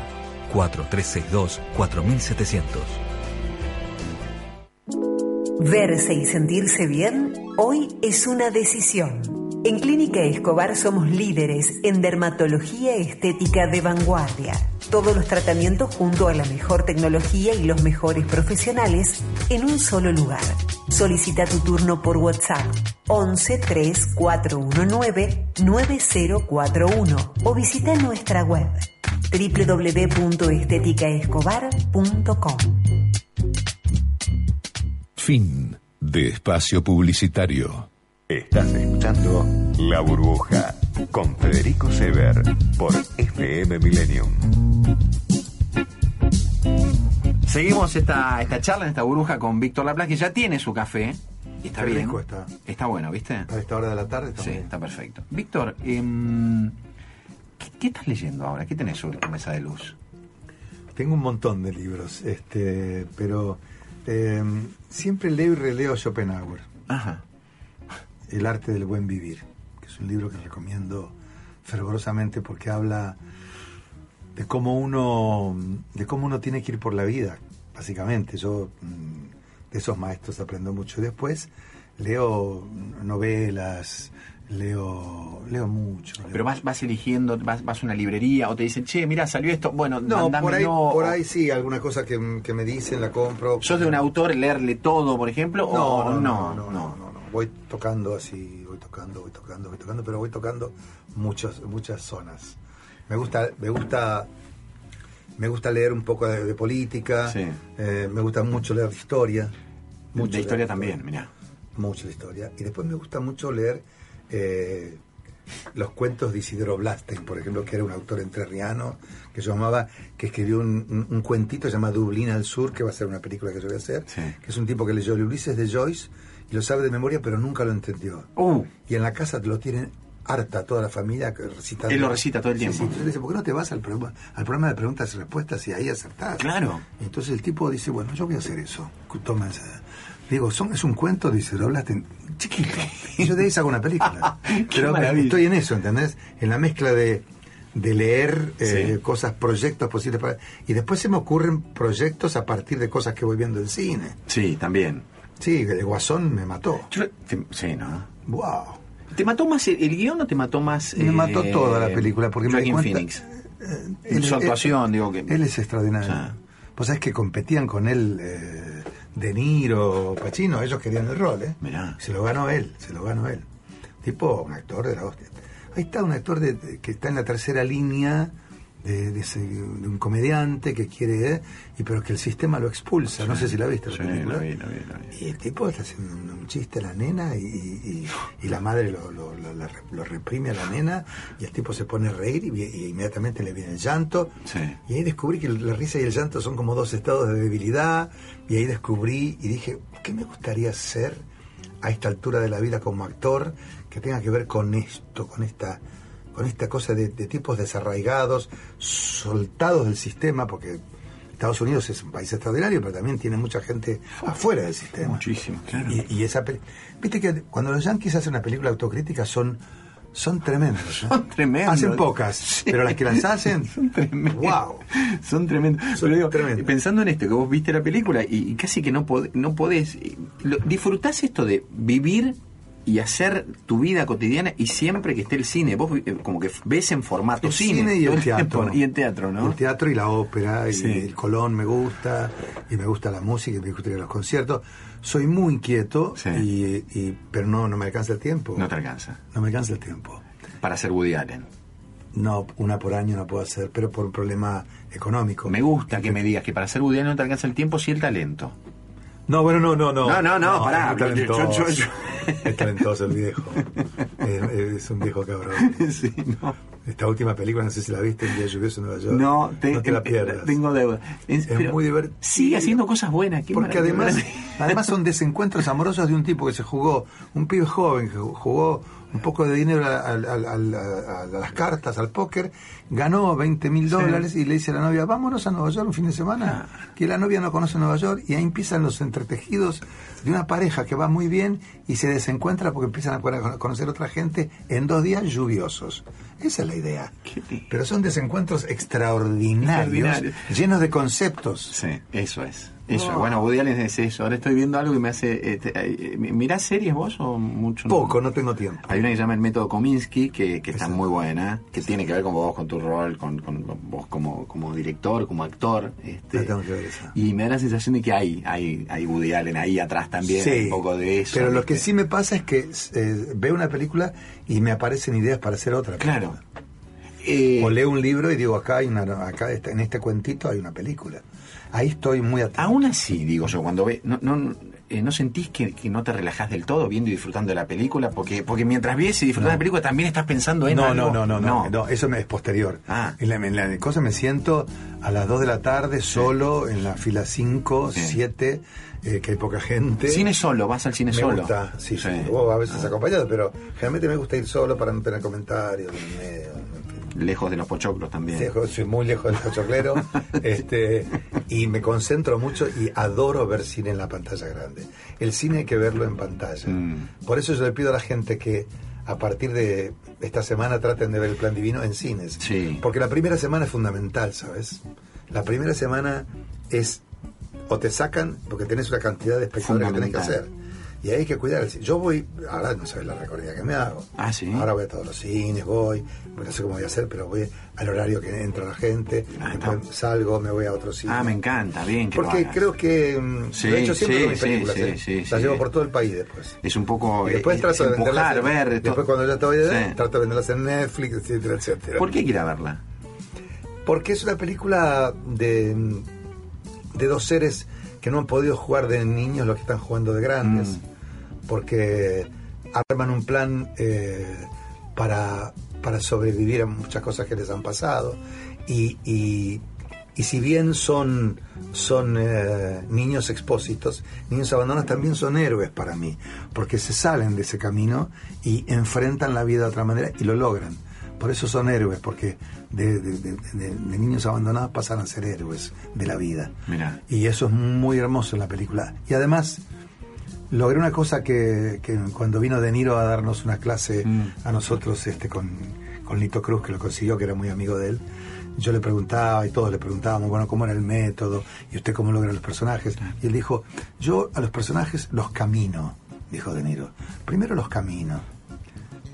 4362-4700. Verse y sentirse bien hoy es una decisión. En Clínica Escobar somos líderes en dermatología estética de vanguardia. Todos los tratamientos junto a la mejor tecnología y los mejores profesionales en un solo lugar. Solicita tu turno por WhatsApp 11 3 419 9041 o visita nuestra web www.esteticaescobar.com. Fin de espacio publicitario. Estás escuchando La Burbuja con Federico Sever por FM Millennium. Seguimos esta, esta charla en esta burbuja con Víctor Laplace, que ya tiene su café. Y está Qué bien. rico está. Está bueno, ¿viste? A esta hora de la tarde está Sí, bien. está perfecto. Víctor, em, ¿qué, qué estás leyendo ahora? ¿Qué tenés sobre tu mesa de luz? Tengo un montón de libros, este, pero eh, siempre leo y releo Schopenhauer, Ajá. El arte del buen vivir, un libro que recomiendo fervorosamente porque habla de cómo uno, de cómo uno tiene que ir por la vida, básicamente. Yo mm, de esos maestros aprendo mucho. Después leo novelas, leo, leo mucho. leo Pero vas, vas eligiendo, vas, vas a una librería o te dicen, che, mira, salió esto. Bueno, No, por ahí, por ahí sí, alguna cosa que, que me dicen, la compro. ¿Sos de un autor leerle todo, por ejemplo? No, o no, no, no, no, no. Voy tocando así, voy tocando, voy tocando, voy tocando, pero voy tocando muchos, muchas zonas. Me gusta, me gusta, me gusta leer un poco de, de política. Sí. eh, me gusta mucho leer historia. mucho de historia leer también, mira. Mucho de historia. Y después me gusta mucho leer eh, los cuentos de Isidoro Blastein, por ejemplo, que era un autor entrerriano que se llamaba, que escribió un, un- un cuentito llamado Dublín al Sur, que va a ser una película que yo voy a hacer, Sí. que es un tipo que leyó el Ulises de Joyce y lo sabe de memoria, pero nunca lo entendió. Uh, Y en la casa lo tienen harta toda la familia que recitando. Él lo recita todo el tiempo. sí. Entonces dice, ¿por qué no te vas al programa, al programa de preguntas y respuestas y ahí acertás? Claro. Entonces el tipo dice, bueno, yo voy a hacer eso. Toma esa- Digo, son, es un cuento, dice, lo hablaste chiquito. Y yo de ahí saco una película. Pero maravilla. estoy en eso, ¿entendés? En la mezcla de, de leer eh, Sí. cosas, proyectos posibles para... Y después se me ocurren proyectos a partir de cosas que voy viendo en cine. sí, también. Sí, el Guasón me mató. Yo- te- sí, ¿no? ¡Wow! ¿Te mató más el, el guion o te mató más... Me eh, mató toda la película porque me di cuenta- Phoenix. Eh, En su actuación, digo que... Él es extraordinario. Ya. Vos sabés que competían con él eh, De Niro, Pacino, ellos querían el rol, ¿eh? Mirá. Se lo ganó él, se lo ganó él. Tipo, un actor de la hostia. Ahí está un actor de- que está en la tercera línea de, de ese- de un comediante que quiere, y pero que el sistema lo expulsa. No sé si la viste la Sí, película. la vi, la vi, la vi. Y el tipo está haciendo un, un chiste a la nena y, y- y la madre lo, lo- lo- la- lo reprime a la nena y el tipo se pone a reír y, y inmediatamente le viene el llanto. Sí. Y ahí descubrí que la risa y el llanto son como dos estados de debilidad y ahí descubrí y dije, ¿qué me gustaría ser a esta altura de la vida como actor que tenga que ver con esto, con esta con esta cosa de, de tipos desarraigados, soltados del sistema, porque Estados Unidos es un país extraordinario, pero también tiene mucha gente afuera del sistema. Muchísimo, claro. Y, y esa viste que cuando los yankees hacen una película autocrítica son son tremendos. Son tremendos. Hacen pocas, Sí. pero las que las hacen, Son tremendos. wow. Son tremendos. Son Pero digo, tremendos. pensando en esto, que vos viste la película y, y casi que no, pod- no podés. lo- ¿Disfrutás esto de vivir y hacer tu vida cotidiana y siempre que esté el cine? Vos eh, como que ves en formato El cine. cine y el teatro. Y el teatro, ¿no? El teatro y la ópera, y Sí. el Colón me gusta, y me gusta la música, y me gusta ir a los conciertos. Soy muy inquieto, Sí. y, y- pero no, no me alcanza el tiempo. No te alcanza. No me alcanza el tiempo. Para ser Woody Allen. No, una por año no puedo hacer, pero por un problema económico. Me gusta que me digas que para ser Woody Allen no te alcanza el tiempo, sí el talento. No, bueno, no, no, no. No, no, no, pará, Es pero yo- talentoso. yo- yo- Es talentoso el viejo. es, es un viejo cabrón. sí, no. Esta última película, no sé si la viste, Un día lluvioso en Nueva York. No, te, no te la eh, pierdas. tengo deuda. Es, Es muy divertido. Sigue haciendo cosas buenas. qué Porque además, además son desencuentros amorosos de un tipo que se jugó, un pibe joven que jugó un poco de dinero a, a- a- a- a las cartas, al póker, ganó 20 mil dólares y le dice a la novia, vámonos a Nueva York un fin de semana, que la novia no conoce Nueva York y ahí empiezan los entretejidos de una pareja que va muy bien y se desencuentra porque empiezan a cono- conocer otra gente en dos días lluviosos. Esa es la idea. Pero son desencuentros extraordinarios, Extraordinarios. llenos de conceptos. Sí, eso es. Eso es. Bueno, Woody Allen es eso. Ahora estoy viendo algo que me hace... eh, te- eh, ¿Mirás series vos o mucho? Poco, no tengo tiempo. Hay una que se llama El Método Kominsky, que, que está muy buena, que tiene que ver con vos, con tu rol, con, con vos como, como director, como actor. Este, tengo que ver esa. y me da la sensación de que hay, hay, hay Woody Allen ahí atrás también, un poco de eso. Pero lo que sí me pasa es que eh, veo una película y me aparecen ideas para hacer otra. Claro. Eh, O leo un libro y digo, acá hay una, acá está- en este cuentito hay una película. Ahí estoy muy atento. Aún así, digo yo, cuando ve. No, no, eh, ¿no sentís que, que no te relajás del todo viendo y disfrutando de la película? Porque porque mientras ves y disfrutas de la película también estás pensando en No, algo. no, no, no, no, no, eso me- es posterior. Ah. En la, en la cosa me siento a las 2 de la tarde solo en la fila 5, 7, eh, que hay poca gente. Cine solo, vas al cine me solo. gusta, sí, sí. Sí. Ah. O a veces acompañado, pero generalmente me gusta ir solo para no tener comentarios. en medio. Lejos de los pochoclos también. Sí, soy muy lejos del pochoclero este, y me concentro mucho y adoro ver cine en la pantalla grande. El cine hay que verlo en pantalla. Mm. Por eso yo le pido a la gente que a partir de esta semana traten de ver el plan divino en cines. Sí. Porque la primera semana es fundamental, ¿sabes? La primera semana es o te sacan porque tenés una cantidad de espectadores que tenés que hacer. Y hay que cuidar. el cine. Yo voy, ahora no sabes la recorrida que me hago. Ah, sí. Ahora voy a todos los cines, voy, no sé cómo voy a hacer, pero voy al horario que entra la gente, Ah, salgo, me voy a otro cine. Ah, me encanta, bien que lo Porque hagas. creo que mm, Sí, lo he hecho siempre sí, con mis películas, sí, ¿eh? las llevo por todo el país después. Es un poco Y después eh, trato es de venderlas, empujar, en- ver. después todo. cuando ya te voy a Sí. trato de venderlas en Netflix, etcétera, etcétera. ¿Por qué ir a verla? Porque es una película de, de dos seres que no han podido jugar de niños lo que están jugando de grandes. Mm. Porque arman un plan eh, para, para sobrevivir a muchas cosas que les han pasado. Y, y, y si bien son, son eh, niños expósitos, niños abandonados, también son héroes para mí. Porque se salen de ese camino y enfrentan la vida de otra manera y lo logran. Por eso son héroes, porque de, de- de- de- de niños abandonados pasan a ser héroes de la vida. Mira. Y eso es muy hermoso en la película. Y además, logré una cosa que, que cuando vino De Niro a darnos una clase Mm. a nosotros este, con, con Lito Cruz, que lo consiguió, que era muy amigo de él, yo le preguntaba y todos le preguntábamos, bueno, cómo era el método y usted cómo logra los personajes. Y él dijo, yo a los personajes los camino, dijo De Niro. Primero los camino.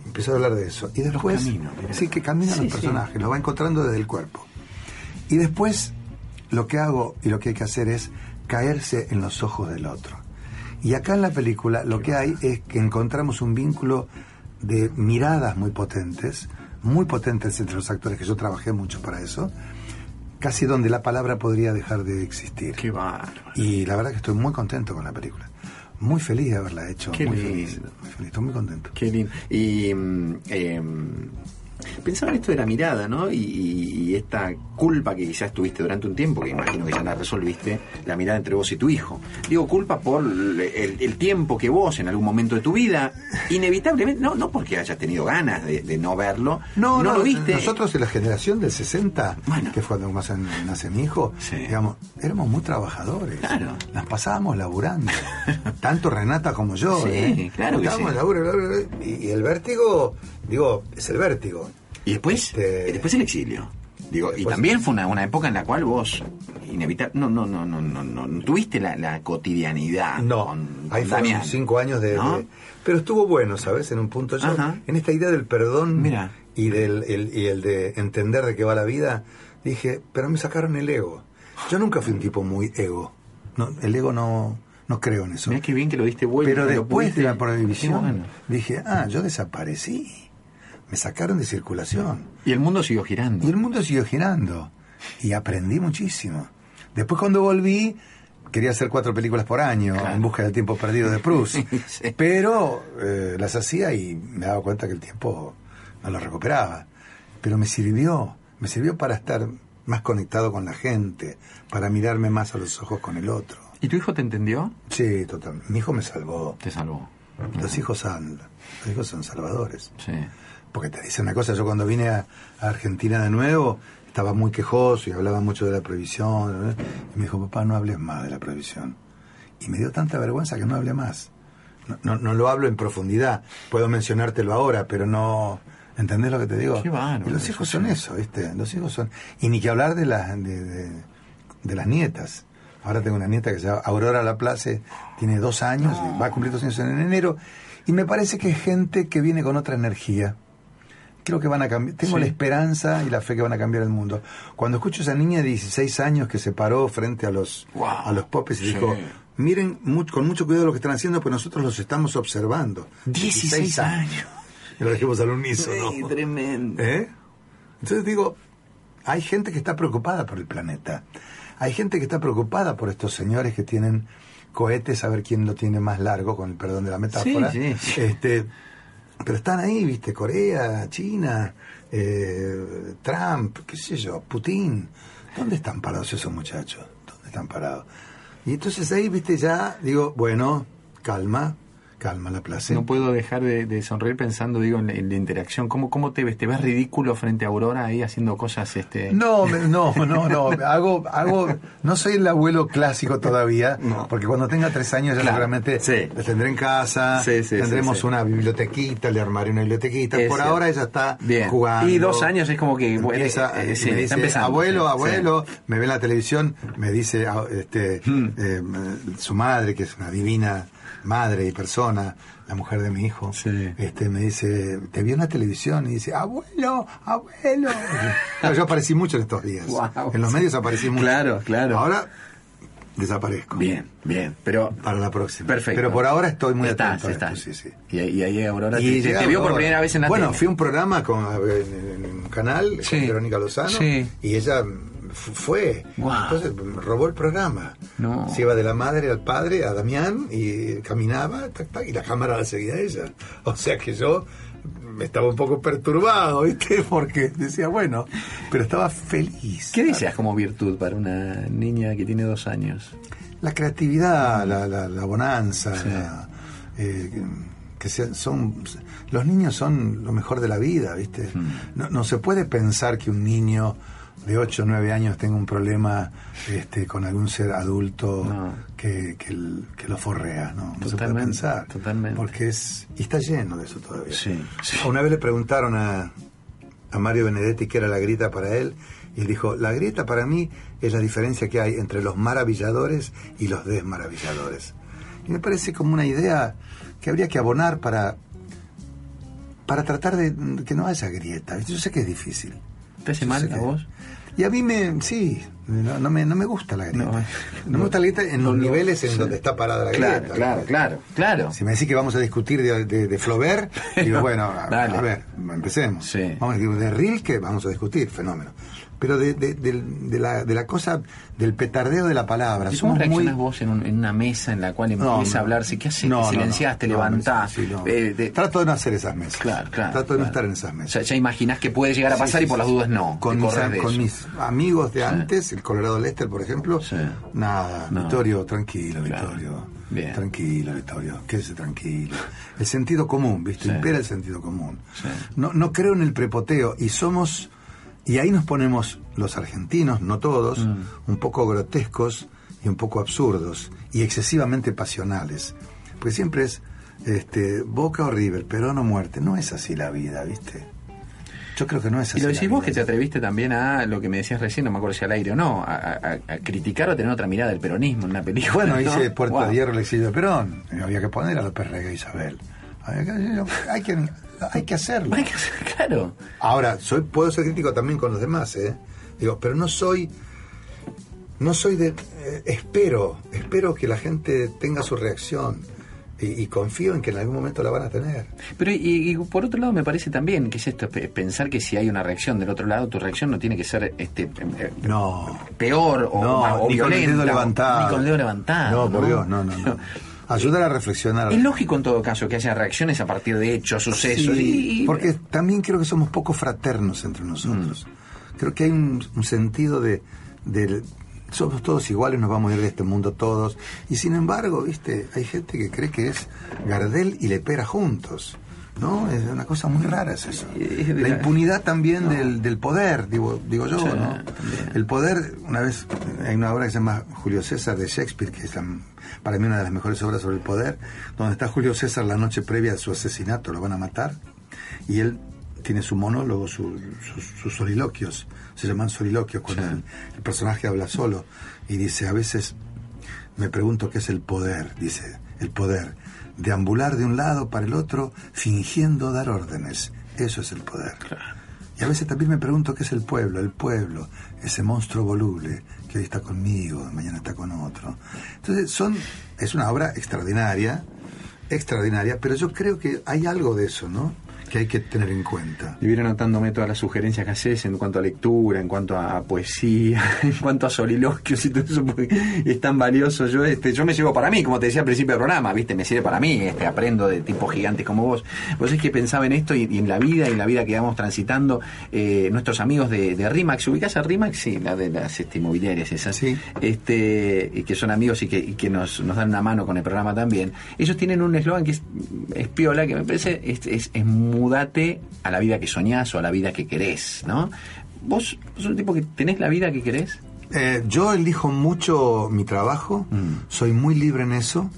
Empezó a hablar de eso. Y después, camino, sí, que camina Sí, los sí. personajes, los va encontrando desde el cuerpo. Y después lo que hago y lo que hay que hacer es caerse en los ojos del otro. Y acá en la película lo que hay es que encontramos un vínculo de miradas muy potentes, muy potentes entre los actores, que yo trabajé mucho para eso, casi donde la palabra podría dejar de existir. Qué bárbaro. Y la verdad que estoy muy contento con la película. Muy feliz de haberla hecho. Qué muy lindo. feliz. Muy feliz, estoy muy contento. Qué lindo. Y em, pensaba en esto de la mirada, ¿no? Y, y- y esta culpa que quizás tuviste durante un tiempo, que imagino que ya la resolviste, la mirada entre vos y tu hijo. Digo, culpa por el, el tiempo que vos en algún momento de tu vida, inevitablemente, no, no porque hayas tenido ganas de, de no verlo, no, lo viste. Nosotros en la generación del 60, Bueno. que fue cuando más nace mi hijo, Sí. digamos, éramos muy trabajadores. Claro. Las pasábamos laburando. Tanto Renata como yo. Sí, ¿eh? claro que Estábamos sí. y, y el vértigo, digo, es el vértigo. Y después, Este- y después el exilio. Digo, y Después- también fue una, una época en la cual vos inevitable no no no no no no, no tuviste la, la cotidianidad No, con, ahí con fueron cinco años de, ¿No? de- Pero estuvo bueno, ¿sabes? En un punto yo, en esta idea del perdón Mira. y del el, y el de entender de qué va la vida, dije, pero me sacaron el ego. Yo nunca fui un tipo muy ego. No, el ego no, no creo en eso. Mirá qué bien que lo diste vuelta. Pero después pudiste- de la prohibición, bueno. dije, ah, yo desaparecí. Me sacaron de circulación. Y el mundo siguió girando. Y el mundo siguió girando. Y aprendí muchísimo. Después cuando volví, quería hacer cuatro películas por año, Claro. en busca del tiempo perdido de Proust. Sí. Pero eh, las hacía y me daba cuenta que el tiempo no lo recuperaba. Pero me sirvió, me sirvió para estar más conectado con la gente, para mirarme más a los ojos con el otro. ¿Y tu hijo te entendió? Sí, total. Mi hijo me salvó. Te salvó. Los hijos son, los hijos son salvadores. Sí. Porque te dice una cosa, yo cuando vine a, a Argentina de nuevo, estaba muy quejoso y hablaba mucho de la prohibición. Y me dijo, papá, no hables más de la prohibición. Y me dio tanta vergüenza que no hable más. No, no, no lo hablo en profundidad, puedo mencionártelo ahora, pero no... ¿Entendés lo que te digo? Qué y los hijos son eso, ¿viste? Los hijos son... Y ni que hablar de, las de, de- de las nietas. Ahora tengo una nieta que se llama Aurora Laplace, tiene dos años, y va a cumplir dos años en enero, y me parece que es gente que viene con otra energía creo que van a cambiar. Tengo Sí. la esperanza y la fe que van a cambiar el mundo. Cuando escucho a esa niña de 16 años que se paró frente a los, Wow. a los popes y Sí. dijo, miren con mucho cuidado lo que están haciendo, pues nosotros los estamos observando. 16 años. Y lo dijimos al unísono. Sí, tremendo. ¿Eh? Entonces digo, hay gente que está preocupada por el planeta. Hay gente que está preocupada por estos señores que tienen cohetes a ver quién lo tiene más largo, con el perdón de la metáfora. Sí, sí. Este, pero están ahí, viste, Corea, China, eh, Trump, qué sé yo, Putin. ¿Dónde están parados esos muchachos? ¿Dónde están parados? Y entonces ahí, viste, ya digo, bueno, calma, calma la plaza. No puedo dejar de, de sonreír pensando, digo, en, en la interacción. ¿Cómo, ¿Cómo te ves? ¿Te ves ridículo frente a Aurora ahí haciendo cosas? este No, me- no, no, no. Hago, hago, no soy el abuelo clásico todavía, No. porque cuando tenga tres años ya Claro, seguramente sí. la tendré en casa, Sí, sí, tendremos sí, sí. una bibliotequita, le armaré una bibliotequita. Es Por cierto. ahora ella está Bien. jugando. Y dos años es como que, bueno, Empieza, eh, eh, sí, me está dice, empezando, abuelo, sí, abuelo, me ve en la televisión, me dice ah, este, Hmm. eh, su madre, que es una divina madre y persona, la mujer de mi hijo, Sí. este, me dice, te vi en la televisión y dice, abuelo, abuelo. Claro, yo aparecí mucho en estos días. En los medios aparecí mucho. Claro, claro. Ahora desaparezco. Bien, bien. Pero Para la próxima. Perfecto. Pero por ahora estoy muy estás, atento a esto, estás. sí, sí. Y, ahí- y ahí Aurora Y te, te vio por primera vez en la Bueno, tele. fui a un programa con, en, en un canal Sí. con Verónica Lozano y ella fue. Guau. Entonces robó el programa. No. Se iba de la madre al padre, a Damián, y caminaba, tac, tac, y la cámara la seguía a ella. O sea que yo mm, estaba un poco perturbado, ¿viste? Porque decía, bueno, pero estaba feliz. ¿Qué deseas como virtud para una niña que tiene dos años? La creatividad, la, la, la bonanza, Sí. la, eh, que sean- son los niños son lo mejor de la vida, ¿viste? Mm. No, no se puede pensar que un niño de 8 o 9 años tenga un problema este, con algún ser adulto No. que, que, el- que lo forrea, ¿no? No se puede Totalmente, pensar. totalmente. Porque es. Y está lleno de eso todavía. Sí, sí. Una vez le preguntaron a, a Mario Benedetti qué era la grieta para él, y él dijo, la grieta para mí es la diferencia que hay entre los maravilladores y los desmaravilladores. Y me parece como una idea que habría que abonar para, para tratar de que no haya grieta. Yo sé que es difícil. ¿Te hace mal a vos? Y a mí me, sí, no, no me, no me gusta la grieta. No, No, me gusta la grieta en los niveles en sí. donde está parada la Claro, grieta. claro, claro, claro. Si me decís que vamos a discutir de, de, de Flaubert, digo, bueno, a, ver, empecemos. Sí. Vamos a discutir de Rilke, vamos a discutir, fenómeno. Pero de, de, del- de la, de la cosa, del petardeo de la palabra. ¿Y cómo somos muy... reaccionás vos en, un- en una mesa en la cual No, empieza no. a hablarse? ¿Qué haces? No, ¿Te silenciás? no. ¿Te levantás? sí. Eh, de- Trato de no hacer esas mesas. Claro, claro. Trato de no estar en esas O mesas. sea, ya imaginás que puede llegar a pasar sí, y por las dudas no. Con, mis, de con mis amigos de antes, el Colorado Lester, por ejemplo, nada. Vittorio, tranquilo, Claro. Vittorio. Bien. Tranquilo, Vittorio, quédese tranquilo. El sentido común, ¿viste? Impera el sentido común. No, no creo en el prepoteo y somos, y ahí nos ponemos los argentinos, no todos, Mm. un poco grotescos y un poco absurdos y excesivamente pasionales. Porque siempre es este, Boca o River, pero no muerte. No es así la vida, ¿viste? Yo creo que no es así. Y lo decís vos que te atreviste también a lo que me decías recién, no me acuerdo si al aire o no, a, a- a criticar o tener otra mirada del peronismo en una película. Bueno, ¿no? hice Puerto Wow. de Hierro, el exilio de Perón. Había que poner a López Rega e Isabel. Había que- hay, que, hay que hacerlo. Hay que hacer- Claro. Ahora, soy, puedo ser crítico también con los demás, ¿eh? Digo, pero no soy. No soy de. eh, espero, espero que la gente tenga su reacción. Y, y confío en que en algún momento la van a tener. Pero y, y por otro lado me parece también que es esto, pe- pensar que si hay una reacción del otro lado, tu reacción no tiene que ser este eh, No. peor o, no, o ni con el dedo levantado. Ni con el dedo levantado. No, por Dios, no, no, no. Ayudar a reflexionar. Es lógico en todo caso que haya reacciones a partir de hechos, sucesos. Sí, y- porque también creo que somos poco fraternos entre nosotros. Creo que hay un, un sentido de, del- somos todos iguales, nos vamos a ir de este mundo todos. Y sin embargo, viste, hay gente que cree que es Gardel y Lepera juntos. ¿No? Es una cosa muy rara es eso. La impunidad también del, del poder, digo, digo yo, Sí, ¿no? también. El poder, una vez, hay una obra que se llama Julio César de Shakespeare, que es la- para mí una de las mejores obras sobre el poder, donde está Julio César la noche previa a su asesinato, lo van a matar, y él tiene su monólogo, su- sus, sus soliloquios, se llaman soliloquios, cuando Sí. el, el personaje habla solo, y dice, a veces me pregunto qué es el poder, dice, el poder, deambular de un lado para el otro, fingiendo dar órdenes, eso es el poder. Y a veces también me pregunto qué es el pueblo, el pueblo, ese monstruo voluble que hoy está conmigo, mañana está con otro. Entonces son, es una obra extraordinaria, extraordinaria, pero yo creo que hay algo de eso, ¿no? Que hay que tener en cuenta. Y anotándome todas las sugerencias que haces en cuanto a lectura, en cuanto a poesía, en cuanto a soliloquios y todo eso, porque es tan valioso. Yo este, yo me llevo para mí, como te decía al principio del programa, viste, me sirve para mí, este, aprendo de tipos gigantes como vos. Vos es que pensaba en esto y, y en la vida, y en la vida que vamos transitando, eh, nuestros amigos de, de Rimax, ¿ubicás a Rimax? Sí, la de las este, inmobiliarias esas. Sí. Este, y que son amigos y que, y que nos, nos dan una mano con el programa también. Ellos tienen un eslogan que es, es piola, que me parece, es, es, es mudate a la vida que soñás o a la vida que querés, ¿no? ¿Vos sos un tipo que tenés la vida que querés? Eh, yo elijo mucho mi trabajo, Mm. soy muy libre en eso.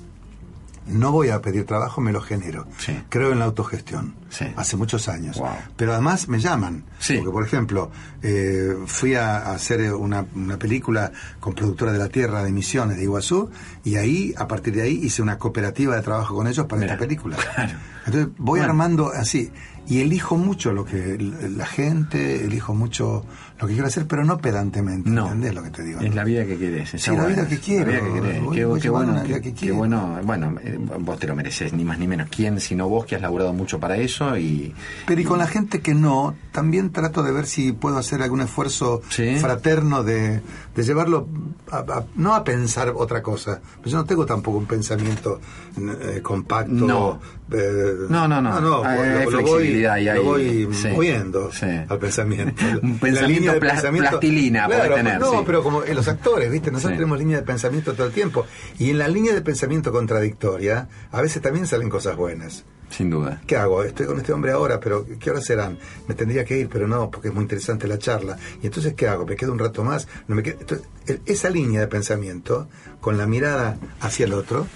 No voy a pedir trabajo, me lo genero. Sí. Creo en la autogestión. Sí. Hace muchos años. Wow. Pero además me llaman. Sí. Porque, por ejemplo, eh, fui a, a hacer una, una película con Productora de la Tierra de Misiones de Iguazú y ahí, a partir de ahí, hice una cooperativa de trabajo con ellos para Mira, esta película. claro. Entonces voy Bueno. armando así. Y elijo mucho lo que la gente, elijo mucho lo que quiero hacer, pero no pedantemente. No. ¿Entendés lo que te digo? Es la vida que querés. Sí, la vida que quiero. La vida que querés. Voy- Qué, voy qué llevando bueno, qué, que qué quiero. bueno. Bueno, eh, vos te lo mereces, ni más ni menos. ¿Quién sino vos que has laburado mucho para eso? Y Pero y con la gente que no, también trato de ver si puedo hacer algún esfuerzo Sí. fraterno de, de llevarlo, a- a- no a pensar otra cosa. Pues yo no tengo tampoco un pensamiento eh, compacto. No. eh, No, no, no. no, Hay- lo- hay lo, flexibilidad voy, y hay- lo voy sí. moviendo Sí. al pensamiento. Un pensamiento plas- plastilina podés Claro, tener, No, sí. pero como en los actores, ¿viste? Nosotros tenemos línea de pensamiento todo el tiempo. Y en la línea de pensamiento contradictoria, a veces también salen cosas buenas. Sin duda. ¿Qué hago? Estoy con este hombre ahora, pero ¿qué horas serán? Me tendría que ir, pero no, porque es muy interesante la charla. ¿Y entonces qué hago? ¿Me quedo un rato más? No me quedo... esa línea de pensamiento, con la mirada hacia el otro,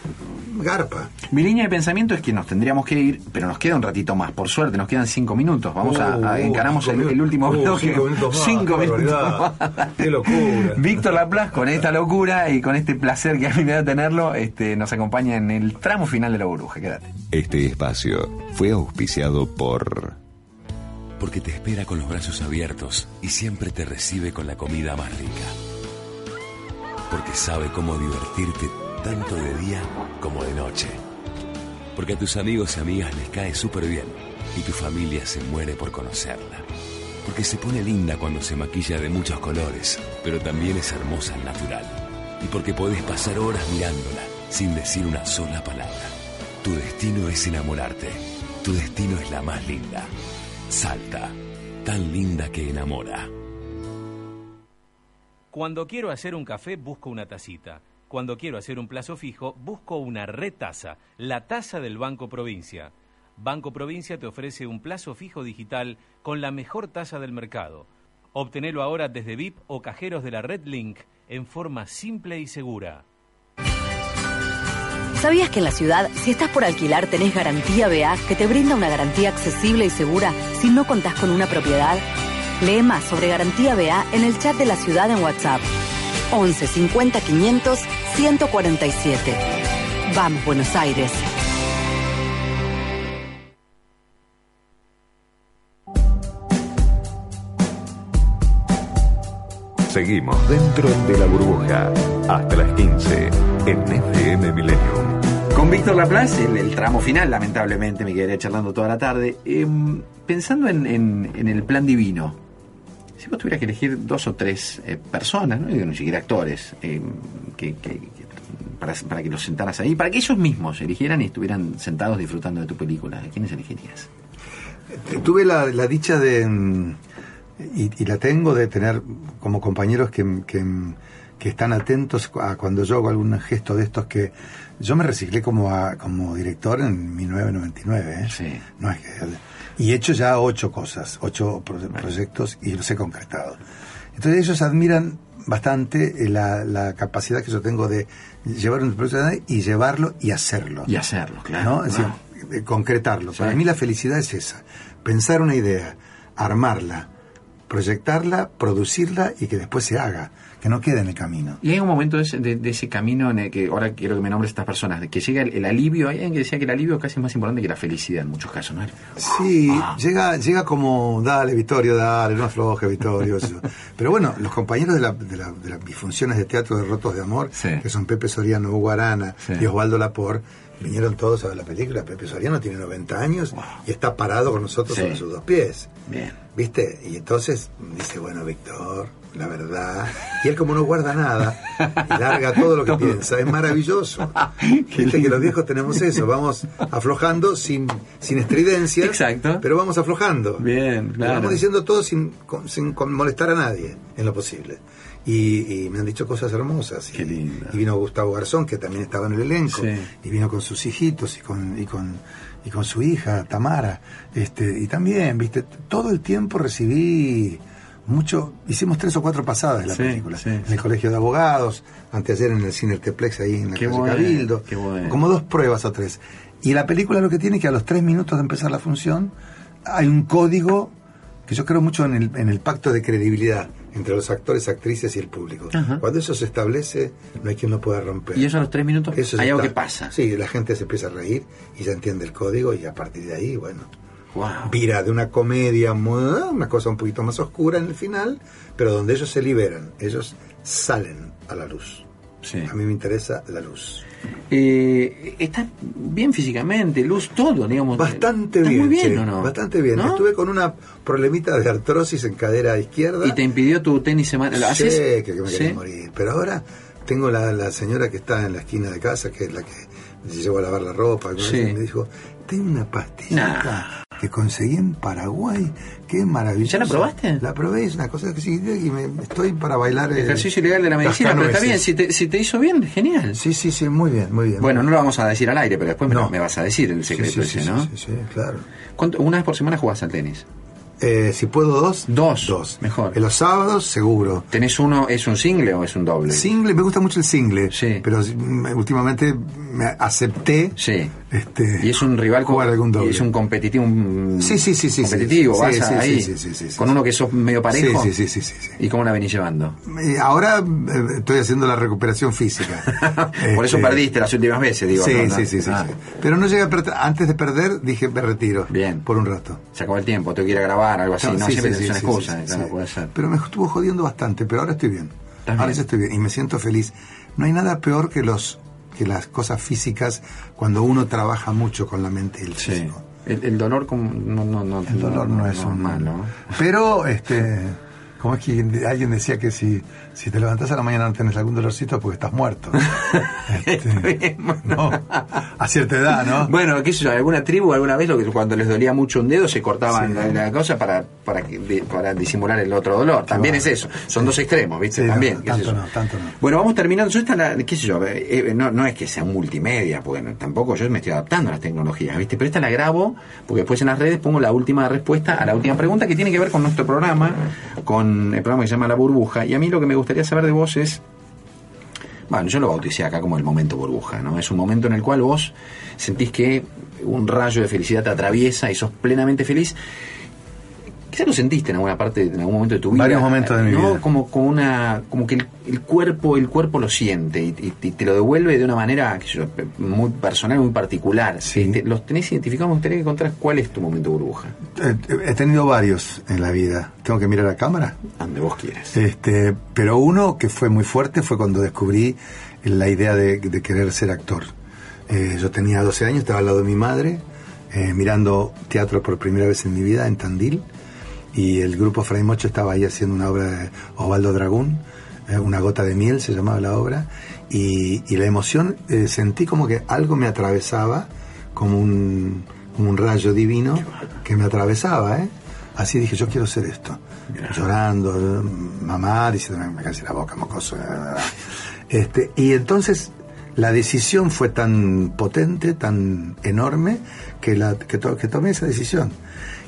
garpa. Mi línea de pensamiento es que nos tendríamos que ir, pero nos queda un ratito más. Por suerte, nos quedan cinco minutos. Vamos a, a- Uh, encaramos cinco el, último Uh, bloque. cinco minutos más, Cinco qué minutos más. Qué locura. Víctor Laplace, con esta locura y con este placer que a mí me da tenerlo, este, nos acompaña en el tramo final de la burbuja. Quédate. Este espacio fue auspiciado por Porque te espera con los brazos abiertos y siempre te recibe con la comida más rica. Porque sabe cómo divertirte tanto de día como de noche. Porque a tus amigos y amigas les cae súper bien y tu familia se muere por conocerla. Porque se pone linda cuando se maquilla de muchos colores, pero también es hermosa al natural. Y porque podés pasar horas mirándola sin decir una sola palabra. Tu destino es enamorarte. Tu destino es la más linda. Salta, tan linda que enamora. Cuando quiero hacer un café, busco una tacita. Cuando quiero hacer un plazo fijo, busco una retaza, la taza del Banco Provincia. Banco Provincia te ofrece un plazo fijo digital con la mejor tasa del mercado. Obtenelo ahora desde VIP o cajeros de la Red Link en forma simple y segura. ¿Sabías que en la ciudad, si estás por alquilar, tenés garantía BA que te brinda una garantía accesible y segura si no contás con una propiedad? Lee más sobre garantía BA en el chat de la ciudad en WhatsApp. 11 50 500 147. Vamos, Buenos Aires. Seguimos dentro de la burbuja hasta las 15 en FM Millennium. Con Víctor Laplace, el, el tramo final, lamentablemente, me quedaría charlando toda la tarde. Em, pensando en, en- en el plan divino, si vos tuvieras que elegir dos o tres eh, personas, no digo ni siquiera actores, em, que, que- que- para, que los sentaras ahí, para que ellos mismos eligieran y estuvieran sentados disfrutando de tu película, ¿a quiénes elegirías? Eh, Tuve la, dicha de, mm, y, y la tengo, de tener como compañeros que, que, que están atentos a cuando yo hago algún gesto de estos que yo me reciclé como, a- como director en 1999. ¿eh? Sí. No es que- y he hecho ya ocho cosas, ocho pro- proyectos y los he concretado. Entonces ellos admiran bastante eh, la, la capacidad que yo tengo de llevar un proyecto y llevarlo y hacerlo. Y hacerlo, claro. ¿no? Es decir, Wow. concretarlo. Sí. Para mí la felicidad es esa. Pensar una idea, armarla, proyectarla, producirla y que después se haga, que no quede en el camino. Y hay un momento de ese, de- de ese camino en el que ahora quiero que me nombres estas personas, que llega el, el alivio, hay alguien que decía que el alivio casi es más importante que la felicidad en muchos casos, ¿no? Sí, Ah. llega, llega como, dale, Vittorio, dale, no afloje, Vittorio. eso. Pero bueno, los compañeros de, la- de, la- de las bifunciones de teatro de Rotos de Amor, Sí. que son Pepe Soriano, Hugo Arana Sí. y Osvaldo Lapor, vinieron todos a ver la película. Pepe Soriano tiene 90 años y está parado con nosotros Sí. sobre sus dos pies. Bien. ¿Viste? Y entonces dice, bueno, Víctor, la verdad. Y él como no guarda nada y larga todo lo que piensa, es maravilloso. Viste que los viejos tenemos eso, vamos aflojando sin, sin estridencia. Exacto. Pero vamos aflojando. Bien, claro. Vamos diciendo todo sin, sin molestar a nadie, en lo posible. Y, y me han dicho cosas hermosas. Y, Qué lindo. y vino Gustavo Garzón, que también estaba en el elenco. Sí. Y vino con sus hijitos y con, y con, y con su hija, Tamara. Este, y también, viste, todo el tiempo recibí mucho. Hicimos tres o cuatro pasadas de la Sí, película. sí, en el Colegio de Abogados, anteayer en el Cine Teplex, ahí en la Qué calle bueno, Cabildo. qué bueno. Como dos pruebas o tres. Y la película lo que tiene es que a los tres minutos de empezar la función hay un código que yo creo mucho en el, en el pacto de credibilidad entre los actores, actrices y el público. Ajá. Cuando eso se establece, no hay quien lo pueda romper. Y eso a los tres minutos, Eso hay algo está. que pasa. Sí, la gente se empieza a reír y ya entiende el código y a partir de ahí, bueno, Wow. vira de una comedia, una cosa un poquito más oscura en el final, pero donde ellos se liberan, ellos salen a la luz. Sí. A mí me interesa la luz. Eh, está bien físicamente, luz, todo, digamos. Bastante bien, Muy bien, che, ¿o no? Bastante bien. ¿No? Estuve con una problemita de artrosis en cadera izquierda. Y te impidió tu tenis semana. ¿Lo Sí, que, que me Sí. quería morir. Pero ahora tengo la, la señora que está en la esquina de casa, que es la que me llevó a lavar la ropa, Sí. y me dijo, tengo una pastillita que conseguí en Paraguay, qué maravillosa. ¿Ya la probaste? La probé, es una cosa que sí, y me, estoy para bailar el Ejercicio ilegal de la medicina, pero está bien, si te, si te hizo bien, genial. Sí, sí, sí, muy bien, muy bien. Bueno, no lo vamos a decir al aire, pero después me, No. me vas a decir el secreto sí, sí, ese, ¿no? sí, sí, claro. ¿Cuánto- ¿Una vez por semana jugás al tenis? Eh, si puedo dos, Dos. dos. Mejor. En los sábados, seguro. ¿Tenés uno, es un single o es un doble? Single, me gusta mucho el single, Sí. pero mm, últimamente me acepté Sí. Este, Y es un rival jugar algún doble. y es un competitivo un Sí, sí, sí, sí, competitivo, vas ahí con uno que sos medio parejo. Sí, sí, sí, sí. ¿Y cómo la venís llevando? Ahora eh, estoy haciendo la recuperación física. Por eso Este, perdiste las últimas veces, digo. Sí, ¿no? ¿no? sí, sí, sí, Ah, sí. Pero no llegué a perder. Antes de perder, dije, me retiro. Bien. Por un rato. Se acabó el tiempo, tengo que ir a grabar, algo así. No, siempre sí, una excusa, sí. puede ser. Pero me estuvo jodiendo bastante, pero ahora estoy bien. Ahora ya estoy bien y me siento feliz. No hay nada peor que los que las cosas físicas cuando uno trabaja mucho con la mente y el Sí. físico. El, el dolor como no, no, no, El dolor no, es un malo. Pero, este, como es que alguien decía que si, si te levantás a la mañana no tenés algún dolorcito porque estás muerto. Este, no, a cierta edad, ¿no? Bueno, qué sé yo, alguna tribu alguna vez lo que cuando les dolía mucho un dedo se cortaban Sí. la, la cosa para para, para disimular el otro dolor. También es eso. Son dos extremos, ¿viste? Sí, no, También. sé tanto yo. no, tanto no. Bueno, vamos terminando. Yo esta la, qué sé yo, eh, eh, no, no es que sea un multimedia, porque tampoco yo me estoy adaptando a las tecnologías, ¿viste? Pero esta la grabo porque después en las redes pongo la última respuesta a la última pregunta que tiene que ver con nuestro programa, con el programa que se llama La Burbuja. Y a mí lo que me gustaría saber de vos es bueno, yo lo bauticé acá como el momento burbuja, ¿no? Es un momento en el cual vos sentís que un rayo de felicidad te atraviesa y sos plenamente feliz. Quizás lo sentiste en alguna parte, en algún momento de tu vida. Varios momentos de mi ¿no? vida. Como, como una, como que el, el cuerpo, el cuerpo lo siente y, y- y te lo devuelve de una manera qué sé yo, muy personal, muy particular. Sí. Te- los tenés identificados, me gustaría que contaras cuál es tu momento burbuja. Eh, He tenido varios en la vida. ¿Tengo que mirar a la cámara? Donde vos quieras. Este, pero uno que fue muy fuerte fue cuando descubrí la idea de, de querer ser actor. Eh, yo tenía 12 años, estaba al lado de mi madre, eh, mirando teatro por primera vez en mi vida en Tandil, y el grupo Fray Mocho estaba ahí haciendo una obra de Osvaldo Dragún, eh, Una gota de miel se llamaba la obra, y, y la emoción, eh, sentí como que algo me atravesaba, como un, como un rayo divino que me atravesaba, ¿eh? Así dije, yo quiero ser esto. Llorando, mamá diciendo, me casi la boca, mocoso. eh, Este, y entonces la decisión fue tan potente, tan enorme, que, la, que, to- que tomé esa decisión.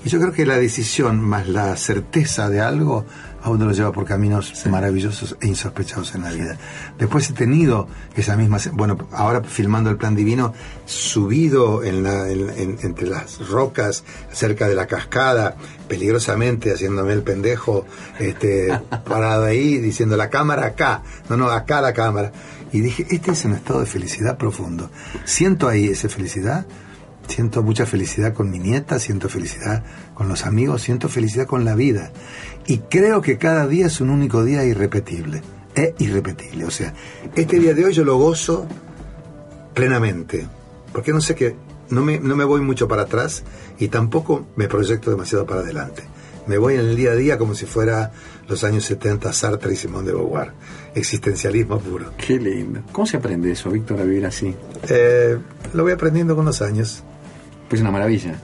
Y yo creo que la decisión más la certeza de algo a uno lo lleva por caminos maravillosos e insospechados en la vida. Después he tenido esa misma, bueno, ahora filmando el plan divino, subido en la, en- en- entre las rocas, cerca de la cascada, peligrosamente haciéndome el pendejo, este, parado ahí, diciendo la cámara acá, no, no, acá la cámara. Y dije, este es un estado de felicidad profundo. Siento ahí esa felicidad, siento mucha felicidad con mi nieta, siento felicidad con los amigos, siento felicidad con la vida. Y creo que cada día es un único día irrepetible. Es irrepetible. O sea, este día de hoy yo lo gozo plenamente. porque no sé que no me, no me voy mucho para atrás y tampoco me proyecto demasiado para adelante. Me voy en el día a día como si fuera los años 70 Sartre y Simón de Beauvoir. Existencialismo puro. Qué lindo. ¿Cómo se aprende eso, Víctor, a vivir así? Eh, lo voy aprendiendo con los años. Pues una maravilla.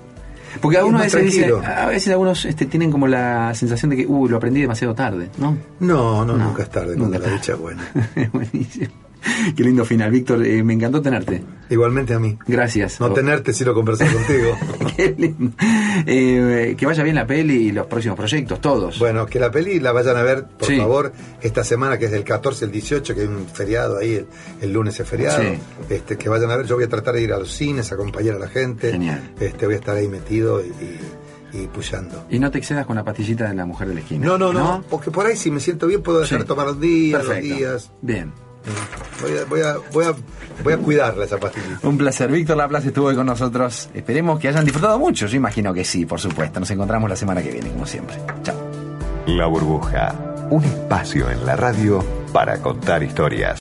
Porque algunos veces, a veces algunos este, tienen como la sensación de que, uy, lo aprendí demasiado tarde, ¿no? No, no, No, nunca es tarde nunca cuando la dicha es buena. Buenísimo. Qué lindo final, Víctor. eh, me encantó tenerte. Igualmente a mí. Gracias. No tenerte, sino conversar contigo. Qué lindo. Eh, que vaya bien la peli y los próximos proyectos, todos. Bueno, que la peli la vayan a ver, por Sí. favor, esta semana que es del 14 al 18, que hay un feriado ahí, el, el lunes es feriado. Sí. Este, que vayan a ver, yo voy a tratar de ir a los cines, a acompañar a la gente. Genial. Este, voy a estar ahí metido y, y, y puyando. Y no te excedas con la pastillita de la mujer de la esquina. No, no, no, porque por ahí si me siento bien puedo dejar Sí. tomar un día, dos Perfecto. días. Bien. Voy a, voy a, voy a, voy a cuidarla esa pastillita. Un placer. Víctor Laplace estuvo hoy con nosotros. Esperemos que hayan disfrutado mucho. Yo imagino que sí, por supuesto. Nos encontramos la semana que viene, como siempre. Chao. La burbuja, un espacio en la radio para contar historias.